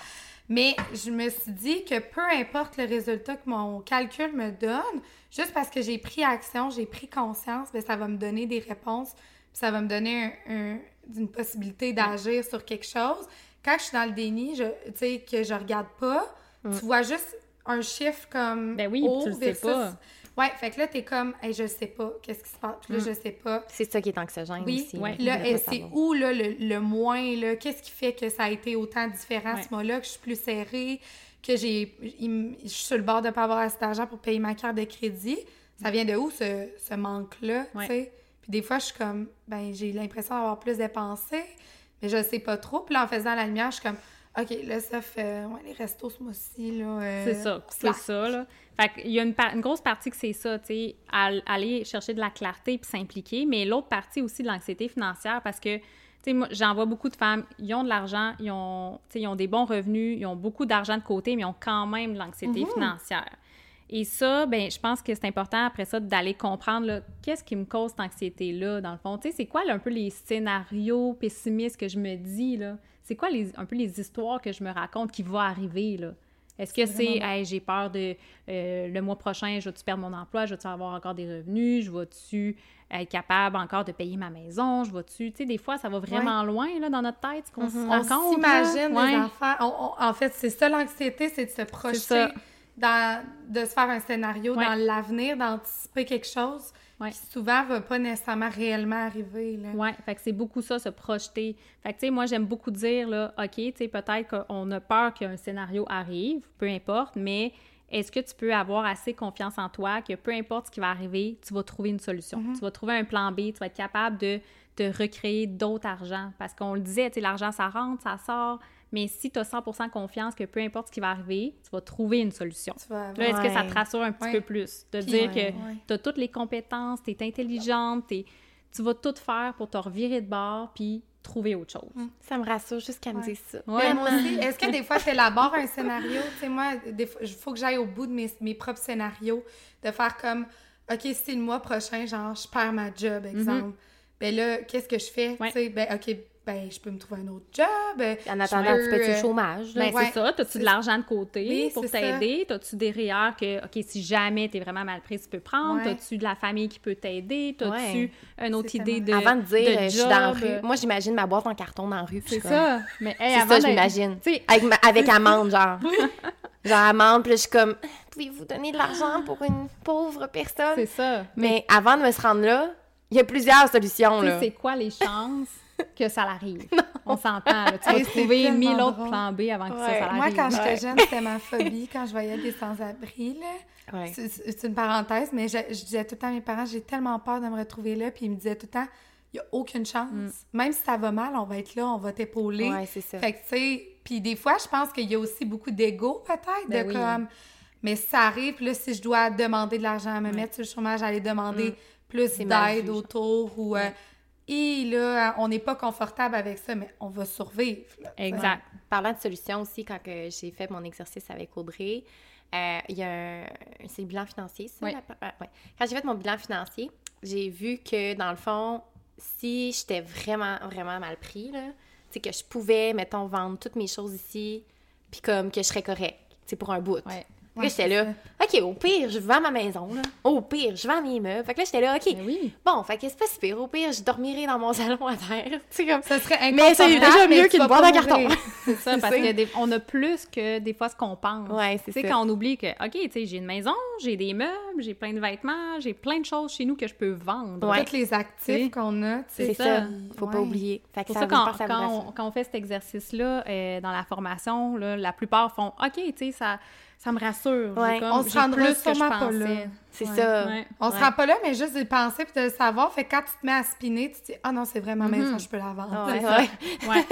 Mais je me suis dit que peu importe le résultat que mon calcul me donne, juste parce que j'ai pris action, j'ai pris conscience, ben, ça va me donner des réponses, puis ça va me donner un- un- une possibilité d'agir sur quelque chose. Quand je suis dans le déni, je, tu sais, que je regarde pas, tu vois juste un chiffre comme Ben oui, haut tu le sais versus- pas. Ouais, fait que là, t'es comme, hey, je sais pas, qu'est-ce qui se passe. Puis là, je sais pas. C'est ça qui est anxiogène Oui, aussi. Puis là, c'est où là, le, le moins, là, qu'est-ce qui fait que ça a été autant différent Ouais. ce mois-là, que je suis plus serrée, que j'ai, je suis sur le bord de pas avoir assez d'argent pour payer ma carte de crédit? Ça vient de où ce, ce manque-là, Ouais. tu sais? Puis des fois, je suis comme, ben, j'ai l'impression d'avoir plus dépensé, mais je sais pas trop. Puis là, en faisant la lumière, je suis comme, OK, là, ça fait, ouais, les restos ce mois-ci, là. euh, C'est ça, c'est ça, là. Fait qu'il y a une, par- une grosse partie que c'est ça, tu sais, al- aller chercher de la clarté puis s'impliquer, mais l'autre partie aussi de l'anxiété financière parce que, tu sais, moi, j'en vois beaucoup de femmes, ils ont de l'argent, ils ont, ils ont des bons revenus, ils ont beaucoup d'argent de côté, mais ils ont quand même de l'anxiété financière. Et ça, ben, je pense que c'est important après ça d'aller comprendre, là, qu'est-ce qui me cause cette anxiété-là, dans le fond? Tu sais, c'est quoi, là, un peu les scénarios pessimistes que je me dis, là? C'est quoi les, un peu les histoires que je me raconte qui vont arriver, là? Est-ce que c'est, hey, j'ai peur de euh, le mois prochain, je vais-tu perdre mon emploi, je vais-tu avoir encore des revenus, je vais-tu être capable encore de payer ma maison, je vais-tu, tu sais, des fois, ça va vraiment loin, là, dans notre tête, ce qu'on se On rend compte, là. s'imagine Ouais. les enfants. on- on- en fait, c'est ça l'anxiété, c'est de se projeter. Dans, de se faire un scénario Ouais. dans l'avenir, d'anticiper quelque chose Ouais. qui souvent va pas nécessairement réellement arriver. Là. Ouais, fait que c'est beaucoup ça, se projeter. Fait que, tu sais, moi, j'aime beaucoup dire, là, OK, tu sais, peut-être qu'on a peur qu'un scénario arrive, peu importe, mais est-ce que tu peux avoir assez confiance en toi que peu importe ce qui va arriver, tu vas trouver une solution? Tu vas trouver un plan B, tu vas être capable de, de recréer d'autres argent. Parce qu'on le disait, tu sais, l'argent, ça rentre, ça sort, mais si tu as 100% confiance que peu importe ce qui va arriver, tu vas trouver une solution. Tu vas Là, est-ce que ça te rassure un petit Ouais. peu plus? De Puis, dire ouais. que tu as toutes les compétences, tu es intelligente, t'es- tu vas tout faire pour te revirer de bord puis trouver autre chose? Ça me rassure juste qu'elle me dise ça. Ouais. moi aussi, est-ce que des fois, tu élabores un scénario? Tu sais, moi, il faut que j'aille au bout de mes, mes propres scénarios, de faire comme, OK, si le mois prochain, genre, je perds ma job, exemple, ben là, qu'est-ce que je fais? Ouais. Tu sais, ben, OK, ben, je peux me trouver un autre job. En je attendant un peux, petit peu de euh, chômage. Ben, Ouais. c'est ça. T'as-tu de l'argent de côté Oui, pour t'aider? T'as-tu des REER que, OK, si jamais t'es vraiment mal prise, tu peux prendre? Ouais. T'as-tu de la famille qui peut t'aider? T'as-tu Ouais. une autre idée de Avant de dire, de euh, je suis dans la job? rue. Moi, j'imagine ma boîte en carton dans la rue. C'est comme- ça. Mais, hey, C'est avant ça. Tu sais, Avec, ma- avec amande, genre. genre amande, puis je suis comme, pouvez-vous donner de l'argent pour une pauvre personne? c'est ça. Mais avant de me se rendre là, il y a plusieurs solutions, Tu là. c'est quoi les chances que ça l'arrive? On s'entend, là. Tu vas trouver mille autres drôle. plans B avant que ça, ça Moi, quand j'étais Ouais. jeune, c'était ma phobie quand je voyais des sans-abri, là. Ouais. C'est- C'est une parenthèse, mais je, je disais tout le temps à mes parents, j'ai tellement peur de me retrouver là, puis ils me disaient tout le temps, il n'y a aucune chance. Même si ça va mal, on va être là, on va t'épauler. Ouais, c'est ça. Fait que, tu sais, puis des fois, je pense qu'il y a aussi beaucoup d'ego, peut-être, Ben de oui. comme, mais si ça arrive, puis là, si je dois demander de l'argent à me mettre sur le chômage, aller demander plus C'est mal d'aide autour, ou, euh, et là, on n'est pas confortable avec ça, mais on va survivre. là. Exact. Parlant de solutions aussi, quand j'ai fait mon exercice avec Audrey, euh, il y a un... C'est le bilan financier, ça? Oui. la- ouais. Quand j'ai fait mon bilan financier, j'ai vu que, dans le fond, si j'étais vraiment, vraiment mal pris, là, tu sais, que je pouvais, mettons, vendre toutes mes choses ici, puis comme que je serais correcte, sais, pour un bout. Ouais. Puis là, j'étais là, OK, au pire, je vends ma maison, là. Au pire, je vends mes meubles. Fait que là, j'étais là, OK, Ben oui. bon, fait que c'est pas si pire. Au pire, je dormirai dans mon salon à terre. Tu sais, comme... Ça serait Mais c'est déjà mieux qu'une boîte en carton. C'est ça, parce ça. que des- on a plus que des fois ce qu'on pense. Ouais, c'est Tu sais, ça. quand on oublie que, OK, tu sais, j'ai une maison, j'ai des meubles, j'ai plein de vêtements, j'ai plein de choses chez nous que je peux vendre. Ouais. Tous les actifs qu'on a, tu sais. C'est ça. ça. Faut pas Ouais. oublier. Fait que ça, ça, quand, à on, fait cet exercice-là euh, dans la formation, la plupart font OK, tu sais, ça, ça me rassure. J'ai Ouais. comme- On se rendra sûrement pas là. C'est Ouais. ça. Ouais. On se Ouais. rend pas là, mais juste de penser puis de le savoir. Fait que quand tu te mets à spinner, tu te dis Ah non, c'est vraiment maison, Mhm. je peux la vendre. Ouais, C'est ça. ouais. Ouais,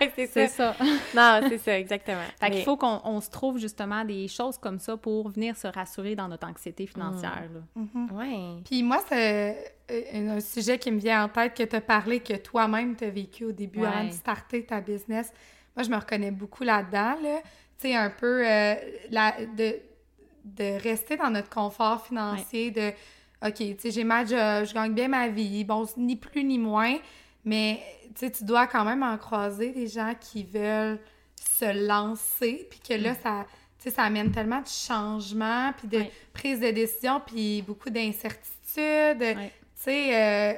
Ouais, c'est c'est ça. ça. Non, c'est ça, exactement. Fait Mais- qu'il faut qu'on on se trouve justement des choses comme ça pour venir se rassurer dans notre anxiété financière. là. Mhm. Ouais. Puis moi, c'est euh, un sujet qui me vient en tête que tu as parlé, que toi-même tu as vécu au début Ouais. avant de starter ta business. Moi, je me reconnais beaucoup là-dedans. Là. Sais, un peu euh, la, de, de rester dans notre confort financier, de OK, tu sais, j'ai ma job, je gagne bien ma vie, bon, ni plus ni moins, mais tu sais, tu dois quand même en croiser des gens qui veulent se lancer, puis que là, ça, tu sais, ça amène tellement de changements, puis de Ouais. prise de décision, puis beaucoup d'incertitudes. Ouais. Tu sais, euh,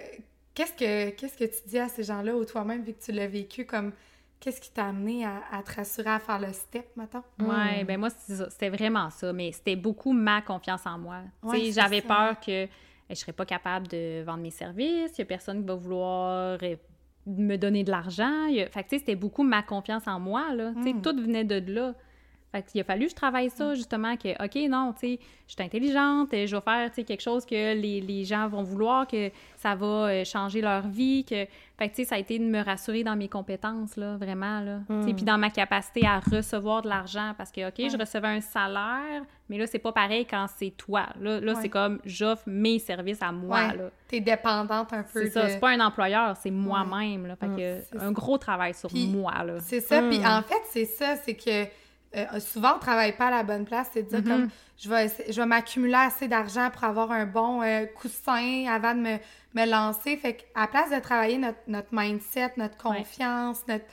qu'est-ce que qu'est-ce que tu dis à ces gens-là ou toi-même, vu que tu l'as vécu, comme qu'est-ce qui t'a amené à, à te rassurer à faire le step, mettons? Ouais, Mm. ben moi, c'était vraiment ça, mais c'était beaucoup ma confiance en moi. Ouais, j'avais peur que je serais pas capable de vendre mes services, il y a personne qui va vouloir euh, me donner de l'argent. A- Fait que, tu sais, c'était beaucoup ma confiance en moi, là. Tu sais, Mm. tout venait de là. Fait qu'il a fallu que je travaille ça, justement, que, OK, non, tu sais, je suis intelligente, et je vais faire, tu sais, quelque chose que les, les gens vont vouloir, que ça va euh, changer leur vie, que... Fait que, tu sais, ça a été de me rassurer dans mes compétences, là, vraiment, là. Sais, puis dans ma capacité à recevoir de l'argent, parce que, OK, je recevais un salaire, mais là, c'est pas pareil quand c'est toi. Là, là Ouais. c'est comme, j'offre mes services à moi, Ouais. là. T'es dépendante un peu C'est ça, de- c'est pas un employeur, c'est moi-même, là. Fait que, c'est un gros travail sur moi, là. C'est ça. Puis Mm. en fait, c'est ça, c'est que euh, souvent, on travaille pas à la bonne place. C'est de dire comme, je vais, je vais m'accumuler assez d'argent pour avoir un bon euh, coussin avant de me, me lancer. Fait qu'à la place de travailler notre, notre mindset, notre Ouais. confiance, notre,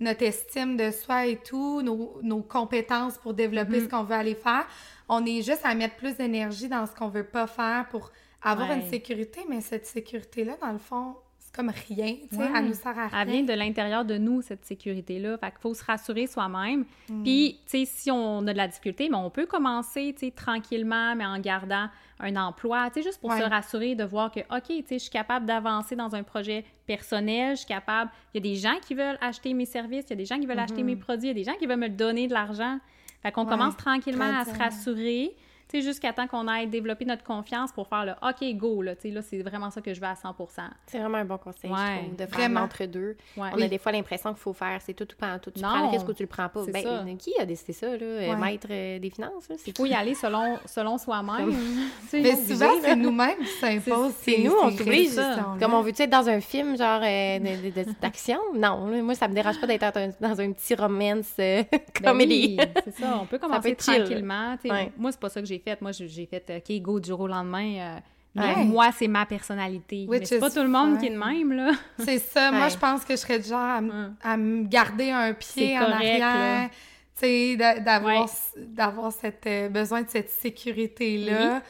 notre estime de soi et tout, nos, nos compétences pour développer Mhm. ce qu'on veut aller faire, on est juste à mettre plus d'énergie dans ce qu'on veut pas faire pour avoir Ouais. une sécurité. Mais cette sécurité-là, dans le fond, c'est comme rien. Tu sais, Ouais. elle nous sert à rien. Elle vient de l'intérieur de nous, cette sécurité-là. Fait qu'il faut se rassurer soi-même. Mm. Puis, tu sais, si on a de la difficulté, mais on peut commencer, tu sais, tranquillement, mais en gardant un emploi, tu sais, juste pour Ouais. se rassurer de voir que, OK, tu sais, je suis capable d'avancer dans un projet personnel, je suis capable... Il y a des gens qui veulent acheter mes services, il y a des gens qui veulent acheter mes produits, il y a des gens qui veulent me donner de l'argent. Fait qu'on Ouais, commence tranquillement à se rassurer, tu sais, jusqu'à temps qu'on aille développer notre confiance pour faire le OK, go, là, tu sais, là, c'est vraiment ça que je veux à 100% C'est vraiment un bon conseil, Ouais, je trouve, de faire l'entre-deux. Ouais. On a des fois l'impression qu'il faut faire, c'est tout ou pas tout. Tu Non, prends le risque ou tu le prends pas. c'est Ben, ça. qui a décidé ça, là? Euh, Ouais. Maître euh, des finances, là? Il faut y aller selon, selon soi-même. Mais souvent, c'est nous-mêmes qui s'imposent. C'est ces- nous, on s'oblige. Comme on veut-tu être dans un film, genre, euh, d'action? Non, moi, ça me dérange pas d'être dans un, dans un petit romance euh, Ben comédie. oui, c'est ça. On peut commencer tranquillement. Moi, c'est pas ça que j'ai fait. Moi, j'ai fait OK, go du jour au lendemain. euh, mais Ouais. moi, c'est ma personnalité. Which mais c'est pas tout le monde qui est de même, là. C'est ça. Moi, je pense que je serais genre à, à me garder un pied en arrière. Tu sais, d'a- d'avoir Ouais. d'avoir cette, euh, besoin de cette sécurité-là.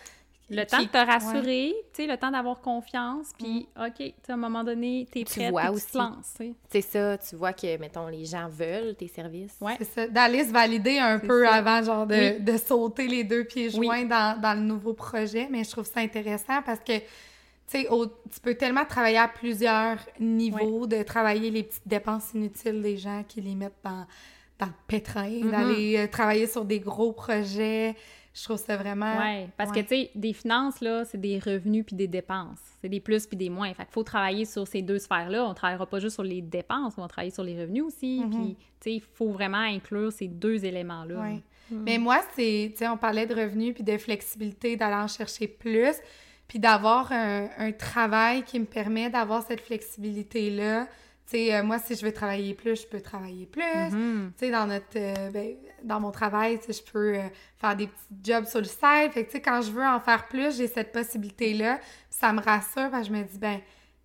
Le Qui- temps de te rassurer, tu sais, le temps d'avoir confiance, puis OK, tu sais, à un moment donné, t'es Tu prête, vois tu aussi. te lances, tu sais. C'est ça, tu vois que, mettons, les gens veulent tes services. Ouais. C'est ça. D'aller se valider un peu ça. avant, genre, de, Oui. de sauter les deux pieds Oui. joints dans, dans le nouveau projet. Mais je trouve ça intéressant parce que, tu sais, au- tu peux tellement travailler à plusieurs niveaux, de travailler les petites dépenses inutiles des gens qui les mettent dans, dans le pétrin, Mm-hmm. d'aller euh, travailler sur des gros projets. Je trouve ça vraiment... Oui, parce ouais. que, tu sais, des finances, là, c'est des revenus puis des dépenses. C'est des plus puis des moins. Fait qu'il faut travailler sur ces deux sphères-là. On travaillera pas juste sur les dépenses, on va travailler sur les revenus aussi. Mhm. Puis, tu sais, il faut vraiment inclure ces deux éléments-là. Ouais. Mais moi, c'est, tu sais, on parlait de revenus puis de flexibilité, d'aller en chercher plus, puis d'avoir un, un travail qui me permet d'avoir cette flexibilité-là. Tu sais, euh, moi, si je veux travailler plus, je peux travailler plus. Mhm. Tu sais, dans notre, euh, ben, dans mon travail, tu sais, je peux euh, faire des petits jobs sur le site. Fait que, tu sais, quand je veux en faire plus, j'ai cette possibilité-là. Puis ça me rassure parce que je me dis, ben,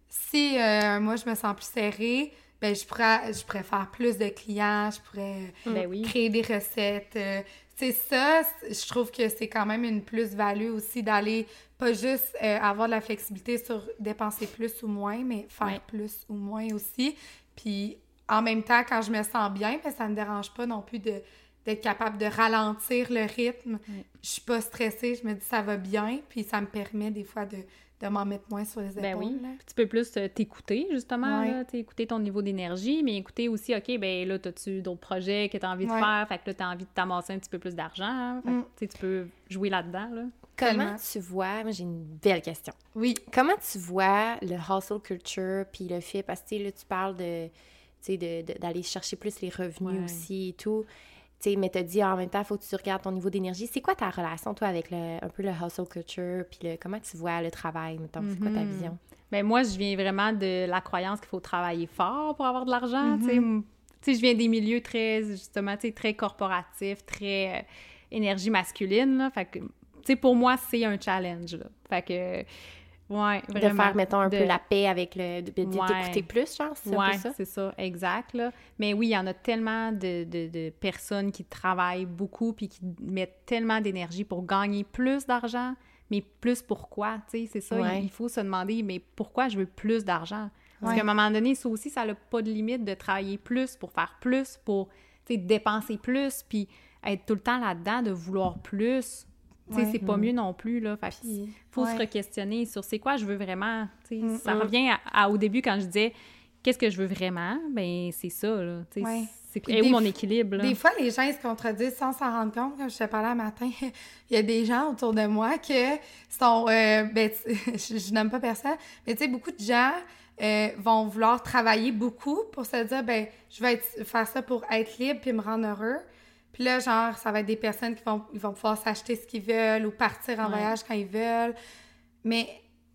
si euh, moi, je me sens plus serrée, ben je pourrais, je pourrais faire plus de clients, je pourrais Ben oui. créer des recettes. C'est ça, je trouve que c'est quand même une plus-value aussi d'aller pas juste euh, avoir de la flexibilité sur dépenser plus ou moins, mais faire Ouais. plus ou moins aussi. Puis en même temps, quand je me sens bien, ben, ça me dérange pas non plus de d'être capable de ralentir le rythme. Je suis pas stressée, je me dis ça va bien, puis ça me permet des fois de, de m'en mettre moins sur les épaules. Ben oui. là. Tu peux plus euh, t'écouter, justement, Ouais. là, écouter ton niveau d'énergie, mais écouter aussi, OK, ben là, t'as-tu d'autres projets que t'as envie de faire? Fait que là, t'as envie de t'amasser un petit peu plus d'argent. Fait que, Mm. tu tu peux jouer là-dedans, là. Comment tu vois, moi j'ai une belle question. Oui. Comment tu vois le hustle culture puis le fait, parce que tu sais, là, tu parles de, tu sais, de- de- d'aller chercher plus les revenus Ouais. aussi et tout. Tu sais, mais t'as dit en même temps, il faut que tu regardes ton niveau d'énergie. C'est quoi ta relation, toi, avec le, un peu le hustle culture, puis le, comment tu vois le travail, mettons? C'est quoi ta Mhm. vision? Ben moi, je viens vraiment de la croyance qu'il faut travailler fort pour avoir de l'argent, tu sais. M- Tu sais, je viens des milieux très, justement, tu sais, très corporatifs, très euh, énergie masculine, là. Fait que, tu sais, pour moi, c'est un challenge, là. Fait que, ouais, De faire, mettons, un de- peu la paix avec le... de- de- Ouais. d'écouter plus, genre, c'est Ouais, ça? c'est ça, exact. Là. Mais oui, il y en a tellement de, de- de personnes qui travaillent beaucoup puis qui mettent tellement d'énergie pour gagner plus d'argent, mais plus pourquoi, tu sais, c'est ça. Ouais. Il, il faut se demander, mais pourquoi je veux plus d'argent? Parce qu'à un moment donné, ça aussi, ça n'a pas de limite de travailler plus pour faire plus, pour, tu sais, dépenser plus, puis être tout le temps là-dedans, de vouloir plus. Tu sais, Ouais. c'est pas mieux non plus, là. Fait faut se re-questionner sur c'est quoi je veux vraiment. tu sais. Mm, ça mm. revient à, à- au début quand je disais qu'est-ce que je veux vraiment, ben c'est ça. Là, tu sais. Ouais. C'est où mon f- équilibre? Là? Des fois, les gens ils se contredisent sans s'en rendre compte. Comme je te parlais un matin, il y a des gens autour de moi que sont. euh, ben, je, je nomme pas personne, mais tu sais, beaucoup de gens euh, vont vouloir travailler beaucoup pour se dire, ben, je vais être- faire ça pour être libre puis me rendre heureux. Puis là, genre, ça va être des personnes qui vont, ils vont pouvoir s'acheter ce qu'ils veulent ou partir en Ouais. voyage quand ils veulent. Mais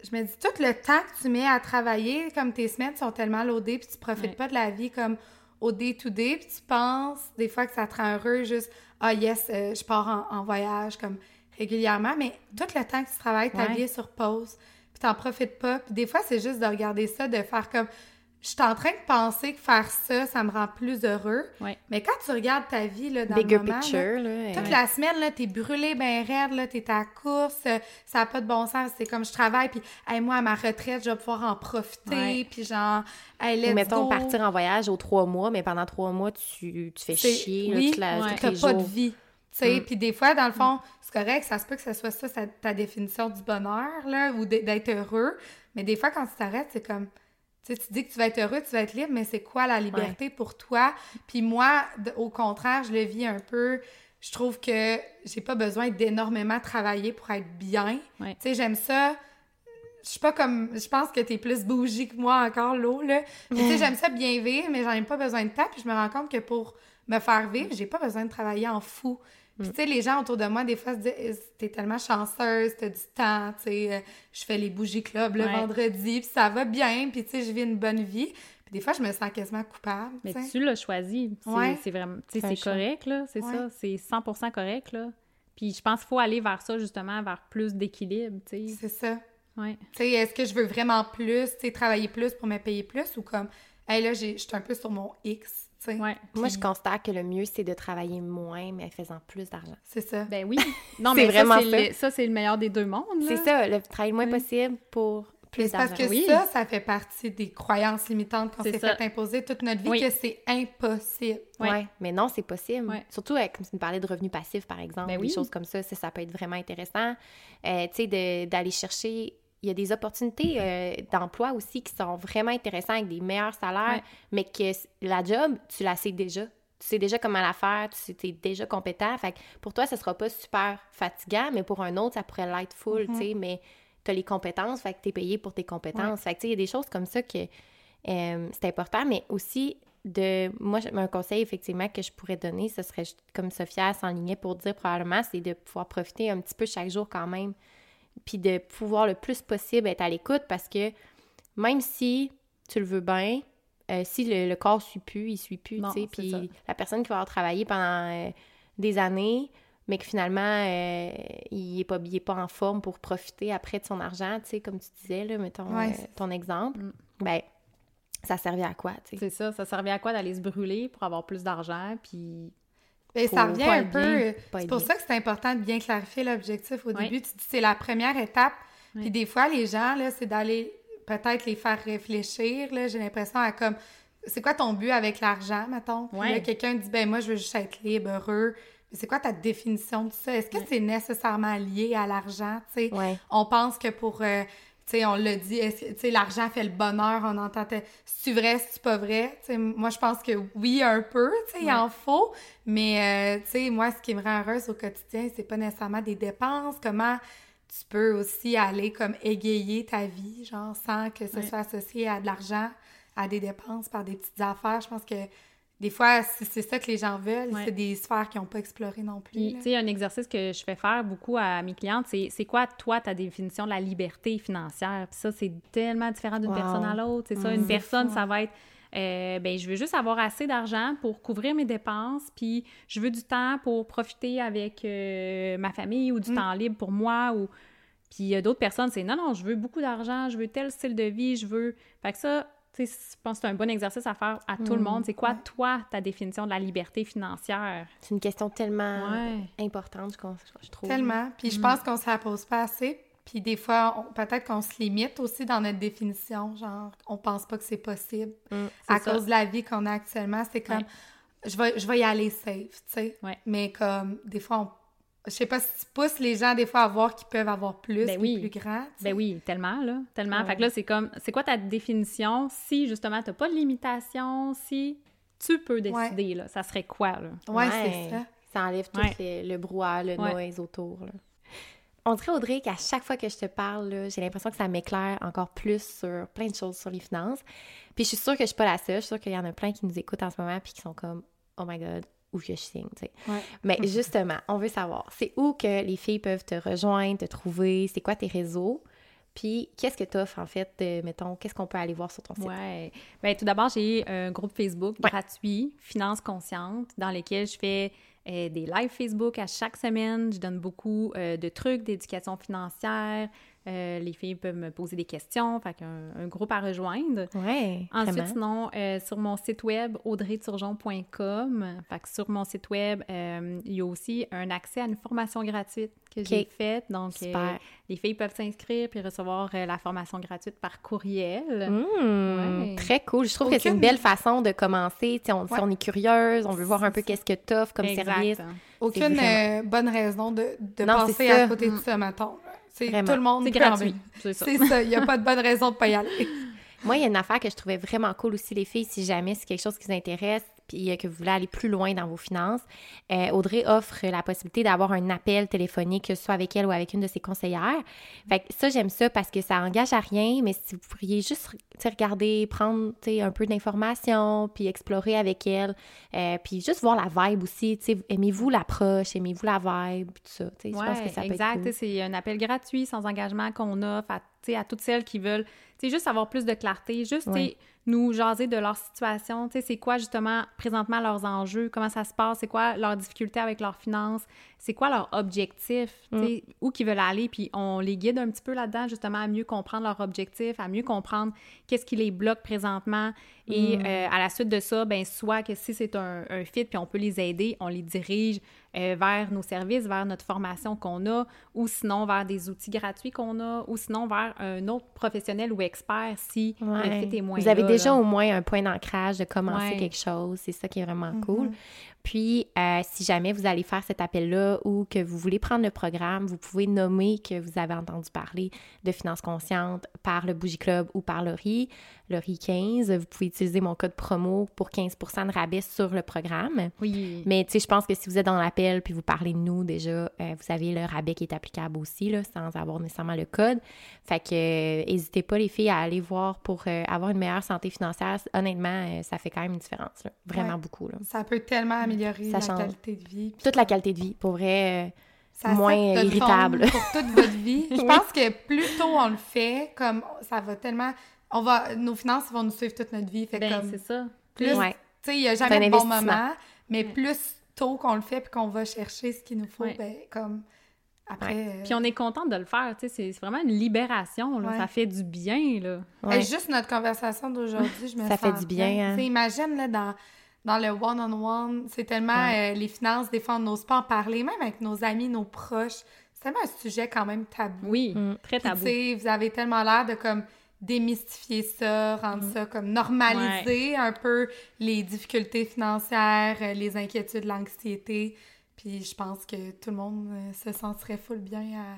je me dis, tout le temps que tu mets à travailler, comme tes semaines sont tellement loadées, puis tu profites Ouais. pas de la vie comme au day-to-day, puis tu penses des fois que ça te rend heureux, juste « Ah yes, euh, je pars en, en voyage comme régulièrement », mais tout le temps que tu travailles, ta Ouais. vie est sur pause, puis t'en profites pas. Puis des fois, c'est juste de regarder ça, de faire comme « Je suis en train de penser que faire ça, ça me rend plus heureux. Ouais. Mais quand tu regardes ta vie là, dans Bigger le moment, picture, là. toute ouais. la semaine, là, t'es brûlé ben raide, là, t'es à la course, euh, ça n'a pas de bon sens, c'est comme je travaille, puis hey, moi, à ma retraite, je vais pouvoir en profiter, Ouais. puis genre, hey, let's Ou mettons go. partir en voyage aux trois mois, mais pendant trois mois, tu, tu fais chier oui, toute la, T'as pas de vie, tu sais, Mm. puis des fois, dans le fond, c'est correct, ça se peut que ce soit ça, ta définition du bonheur, là, ou d'être heureux, mais des fois, quand tu t'arrêtes, c'est comme... Tu sais, tu dis que tu vas être heureux, tu vas être libre, mais c'est quoi la liberté pour toi? Puis moi, au contraire, je le vis un peu. Je trouve que j'ai pas besoin d'énormément travailler pour être bien. Ouais. Tu sais, j'aime ça. Je suis pas comme. Je pense que t'es plus bougie que moi encore, l'eau, là. Mais tu sais, j'aime ça bien vivre, mais j'en ai pas besoin de temps. Puis je me rends compte que pour me faire vivre, j'ai pas besoin de travailler en fou. Puis tu sais, les gens autour de moi, des fois, se disent T'es tellement chanceuse, t'as du temps, tu sais, euh, je fais les bougies club le Ouais. vendredi, puis ça va bien, puis tu sais, je vis une bonne vie. Puis des fois, je me sens quasiment coupable. Mais tu l'as choisi. C'est Ouais. vraiment, tu sais, C'est correct, là, c'est Ouais. ça. C'est 100% correct, là. Puis je pense qu'il faut aller vers ça, justement, vers plus d'équilibre, tu sais. C'est ça. Ouais. Tu sais, est-ce que je veux vraiment plus, tu sais, travailler plus pour me payer plus ou comme, hey, là, je suis un peu sur mon X, Moi, je constate que le mieux, c'est de travailler moins, mais en faisant plus d'argent. C'est ça. Ben oui. Non, C'est mais vraiment ça, c'est ça. le, ça, c'est le meilleur des deux mondes. C'est ça, le travail le moins Oui. possible pour plus c'est parce d'argent. que Oui. ça, ça fait partie des croyances limitantes qu'on C'est s'est fait imposer toute notre vie, Oui. que c'est impossible. Ouais. Ouais. mais non, c'est possible. Ouais. Surtout, avec, comme tu me parlais de revenus passifs, par exemple, Ben des oui. choses comme ça, ça, ça peut être vraiment intéressant. Euh, tu sais, de- d'aller chercher... Il y a des opportunités euh, d'emploi aussi qui sont vraiment intéressantes avec des meilleurs salaires, Ouais. mais que la job, tu la sais déjà. Tu sais déjà comment la faire, tu es déjà compétent. Fait que pour toi, ça sera pas super fatigant, mais pour un autre, ça pourrait l'être full, tu sais, mais tu as les compétences, fait que tu es payé pour tes compétences. Fait que tu sais, il y a des choses comme ça que euh, c'est important, mais aussi de moi un conseil effectivement que je pourrais donner ce serait comme Sophia s'enlignait pour dire probablement c'est de pouvoir profiter un petit peu chaque jour quand même puis de pouvoir le plus possible être à l'écoute parce que même si tu le veux bien euh, si le, le corps suit plus il suit plus tu sais puis la personne qui va avoir travaillé pendant euh, des années mais que finalement euh, il est pas il est pas en forme pour profiter après de son argent tu sais comme tu disais là mettons Ouais. ton exemple Mm. ben ça servait à quoi, tu sais? C'est ça, ça servait à quoi d'aller se brûler pour avoir plus d'argent, puis... Ben, ça revient un peu. C'est pour ça que c'est important de bien clarifier l'objectif au début. Tu dis c'est la première étape. Puis des fois, les gens, là, c'est d'aller peut-être les faire réfléchir. Là, j'ai l'impression à comme. C'est quoi ton but avec l'argent, mettons? Puis Ouais. là, quelqu'un dit, ben moi, je veux juste être libre, heureux. Mais c'est quoi ta définition de ça? Est-ce que c'est nécessairement lié à l'argent? Ouais. on pense que pour. euh, sais, on l'a dit, est-ce que, tu sais, l'argent fait le bonheur, on entend, te- c'est vrai, c'est pas vrai? Moi, je pense que oui, un peu, tu sais, il en faut, mais, euh, tu sais, moi, ce qui me rend heureuse au quotidien, c'est pas nécessairement des dépenses, comment tu peux aussi aller comme égayer ta vie, genre, sans que ce Ouais. soit associé à de l'argent, à des dépenses par des petites affaires. Je pense que des fois, c'est ça que les gens veulent, Ouais. c'est des sphères qu'ils n'ont pas explorées non plus. Tu sais, un exercice que je fais faire beaucoup à mes clientes, c'est c'est quoi, toi, ta définition de la liberté financière? Puis ça, c'est tellement différent d'une Wow. personne à l'autre. C'est ça, Mm. une personne, fou, ça va être, euh, ben, je veux juste avoir assez d'argent pour couvrir mes dépenses, puis je veux du temps pour profiter avec euh, ma famille ou du Mm. temps libre pour moi. Ou... Puis il y a d'autres personnes, c'est non, non, je veux beaucoup d'argent, je veux tel style de vie, je veux. Fait que ça, je pense que c'est un bon exercice à faire à tout le Mm. monde. C'est quoi, Ouais. toi, ta définition de la liberté financière? C'est une question tellement Ouais. importante, je, trouve. Tellement. Puis je Mm. pense qu'on se la pose pas assez. Puis des fois, on- peut-être qu'on se limite aussi dans notre définition. Genre, on pense pas que c'est possible. Mm, à ça. cause de la vie qu'on a actuellement, c'est comme, Ouais. je, vais, je vais y aller safe, tu sais. Ouais. Mais comme, des fois, on, je sais pas si tu pousses les gens des fois à voir qu'ils peuvent avoir plus, Ben oui. plus grand. tu sais. Ben oui, tellement, là. Tellement. Ouais. Fait que là, c'est comme, c'est quoi ta définition si, justement, t'as pas de limitation, si tu peux décider, là? Ça serait quoi, là? Ouais, c'est ça. Ça enlève tout les- le brouhaha, le Ouais. noise autour. là. On dirait, Audrey, qu'à chaque fois que je te parle, là, j'ai l'impression que ça m'éclaire encore plus sur plein de choses sur les finances. Puis je suis sûre que je suis pas la seule. Je suis sûre qu'il y en a plein qui nous écoutent en ce moment puis qui sont comme « Oh my God, où que je signe? » tu sais. Ouais. Mais justement, on veut savoir, c'est où que les filles peuvent te rejoindre, te trouver? C'est quoi tes réseaux? Puis qu'est-ce que tu offres, en fait, de, mettons, qu'est-ce qu'on peut aller voir sur ton site? Ouais. Ben, tout d'abord, j'ai un groupe Facebook Ouais. gratuit, Finances Conscientes, dans lequel je fais euh, des lives Facebook à chaque semaine. Je donne beaucoup euh, de trucs d'éducation financière. Euh, les filles peuvent me poser des questions. Fait qu'un un groupe à rejoindre. Ouais, Ensuite, vraiment. sinon, euh, sur mon site web, audreyturgeon.com, fait que sur mon site web, euh, il y a aussi un accès à une formation gratuite que j'ai faite. Donc, euh, les filles peuvent s'inscrire puis recevoir euh, la formation gratuite par courriel. Mmh, Ouais. Très cool. Je trouve que c'est une belle façon de commencer. On, si on est curieuse, on veut voir un peu qu'est-ce que tu offres comme Exact. service. Aucune vraiment- euh, bonne raison de, de Non, passer à côté de ça, mettons. Tout le monde C'est gratuit. C'est ça. Il n'y a pas de bonne raison de pas y aller. Moi, il y a une affaire que je trouvais vraiment cool aussi, les filles, si jamais c'est quelque chose qui vous intéresse puis euh, que vous voulez aller plus loin dans vos finances. euh, Audrey offre la possibilité d'avoir un appel téléphonique, que ce soit avec elle ou avec une de ses conseillères. Fait que ça, j'aime ça parce que ça engage à rien, mais si vous pourriez juste regarder, prendre un peu d'informations, puis explorer avec elle, euh, puis juste voir la vibe aussi. Aimez-vous l'approche, aimez-vous la vibe, tout ça. tu sais, Je pense Ouais, que ça peut exact. être cool. C'est un appel gratuit, sans engagement qu'on offre à, à toutes celles qui veulent juste avoir plus de clarté, juste nous jaser de leur situation. C'est quoi justement présentement leurs enjeux, comment ça se passe, c'est quoi leurs difficultés avec leurs finances, c'est quoi leur objectif, Mm. où qu'ils veulent aller. Puis on les guide un petit peu là-dedans justement à mieux comprendre leur objectif, à mieux comprendre qu'est-ce qui les bloque présentement. Et Mm. euh, à la suite de ça, ben soit que si c'est un, un fit puis on peut les aider, on les dirige euh, vers nos services, vers notre formation qu'on a, ou sinon vers des outils gratuits qu'on a, ou sinon vers un autre professionnel ou expert si Ouais. le fit est moins Vous avez là, déjà là. au moins un point d'ancrage de commencer Ouais. quelque chose. C'est ça qui est vraiment Mhm. cool. Puis, euh, si jamais vous allez faire cet appel-là ou que vous voulez prendre le programme, vous pouvez nommer que vous avez entendu parler de finances conscientes par le Bougie Club ou par Laurie, Laurie 15. Vous pouvez utiliser mon code promo pour 15 de rabais sur le programme. Oui. Mais tu sais, je pense que si vous êtes dans l'appel puis vous parlez de nous déjà, euh, vous avez le rabais qui est applicable aussi, là, sans avoir nécessairement le code. Fait que n'hésitez pas les filles à aller voir pour euh, avoir une meilleure santé financière. Honnêtement, euh, ça fait quand même une différence, là. vraiment Ouais. beaucoup. Là. Ça peut tellement améliorer Ça la change. qualité de vie. Toute la qualité de vie, pour vrai. euh, Ça moins irritable. Pour toute votre vie. Je Oui. pense que plus tôt on le fait, comme ça va tellement. On va, nos finances vont nous suivre toute notre vie. Fait Ben, comme, c'est ça. plus, Ouais. tu sais, il n'y a C'est un jamais de bon investissement. moment, mais plus tôt qu'on le fait puis qu'on va chercher ce qu'il nous faut, Ouais. ben, comme après. euh, Puis on est contente de le faire, tu sais, c'est vraiment une libération, là. Ouais. Ça fait du bien, là. Ouais. juste notre conversation d'aujourd'hui, je me Ça fait du bien, hein. Tu sais, imagine, là, dans, dans le one-on-one, c'est tellement Ouais. euh, les finances, des fois, on n'ose pas en parler, même avec nos amis, nos proches. C'est tellement un sujet quand même tabou. Oui, Mm. très Puis, tabou. tu sais, vous avez tellement l'air de comme démystifier ça, rendre Mm. ça comme normaliser un peu les difficultés financières, euh, les inquiétudes, l'anxiété. Puis je pense que tout le monde euh, se sentirait full bien à,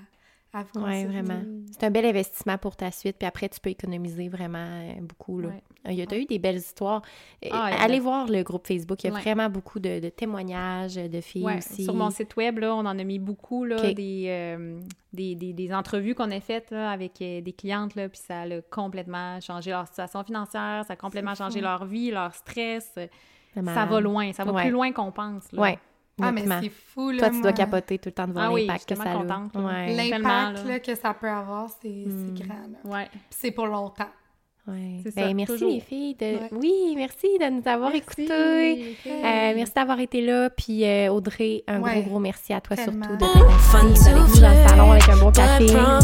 à vous Oui, vraiment. C'est un bel investissement pour ta suite, puis après, tu peux économiser vraiment euh, beaucoup. Là. Ouais. Il y a t'as eu des belles histoires. Euh, Ah, Allez voir le groupe Facebook. Il y a Ouais. vraiment beaucoup de, de témoignages de filles aussi. Sur mon site web, là, on en a mis beaucoup, là, des, euh, des, des, des entrevues qu'on a faites là, avec des clientes, là, puis ça a complètement changé leur situation financière, ça a complètement changé leur vie, leur stress. Vraiment. Ça va loin, ça va plus loin qu'on pense. Là. Ah, mais c'est fou, là. Toi, tu dois capoter tout le temps de voir Ah oui, l'impact je que ça a. contente, là. Ouais. L'impact que ça peut avoir, c'est c'est grand. là. Ouais. Puis c'est pour longtemps. Ouais. C'est Ben, ça, merci toujours. les filles. De... Ouais. Oui, merci de nous avoir Merci. écoutés. Euh, merci d'avoir été là. Puis euh, Audrey, un Ouais, gros, gros merci à toi tellement. surtout de t'être avec to nous dans le salon avec un bon café. Ça-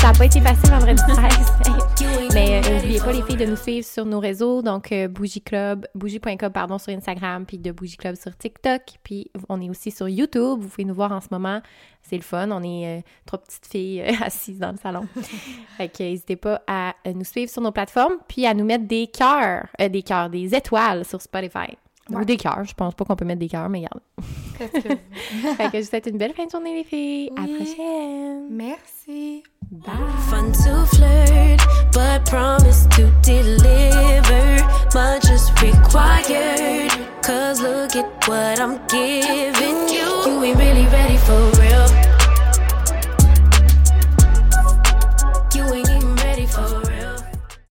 ça n'a pas été facile vendredi 13. You ain't Mais euh, n'oubliez pas les filles de nous suivre sur nos réseaux, donc euh, Bougie Club, bougie.club pardon sur Instagram, puis de Bougie Club sur TikTok, puis on est aussi sur YouTube. Vous pouvez nous voir en ce moment, c'est le fun. On est euh, trois petites filles euh, assises dans le salon. fait que n'hésitez pas à nous suivre sur nos plateformes, puis à nous mettre des cœurs, des cœurs, des étoiles sur Spotify. Ou des cœurs, je pense pas qu'on peut mettre des cœurs, mais regarde. Fait que je vous souhaite une belle fin de journée les filles. À la prochaine. Merci. Bye. Fun to flirt, but promise to deliver. Much is required. Cause look at what I'm giving you. You ain't really ready for real.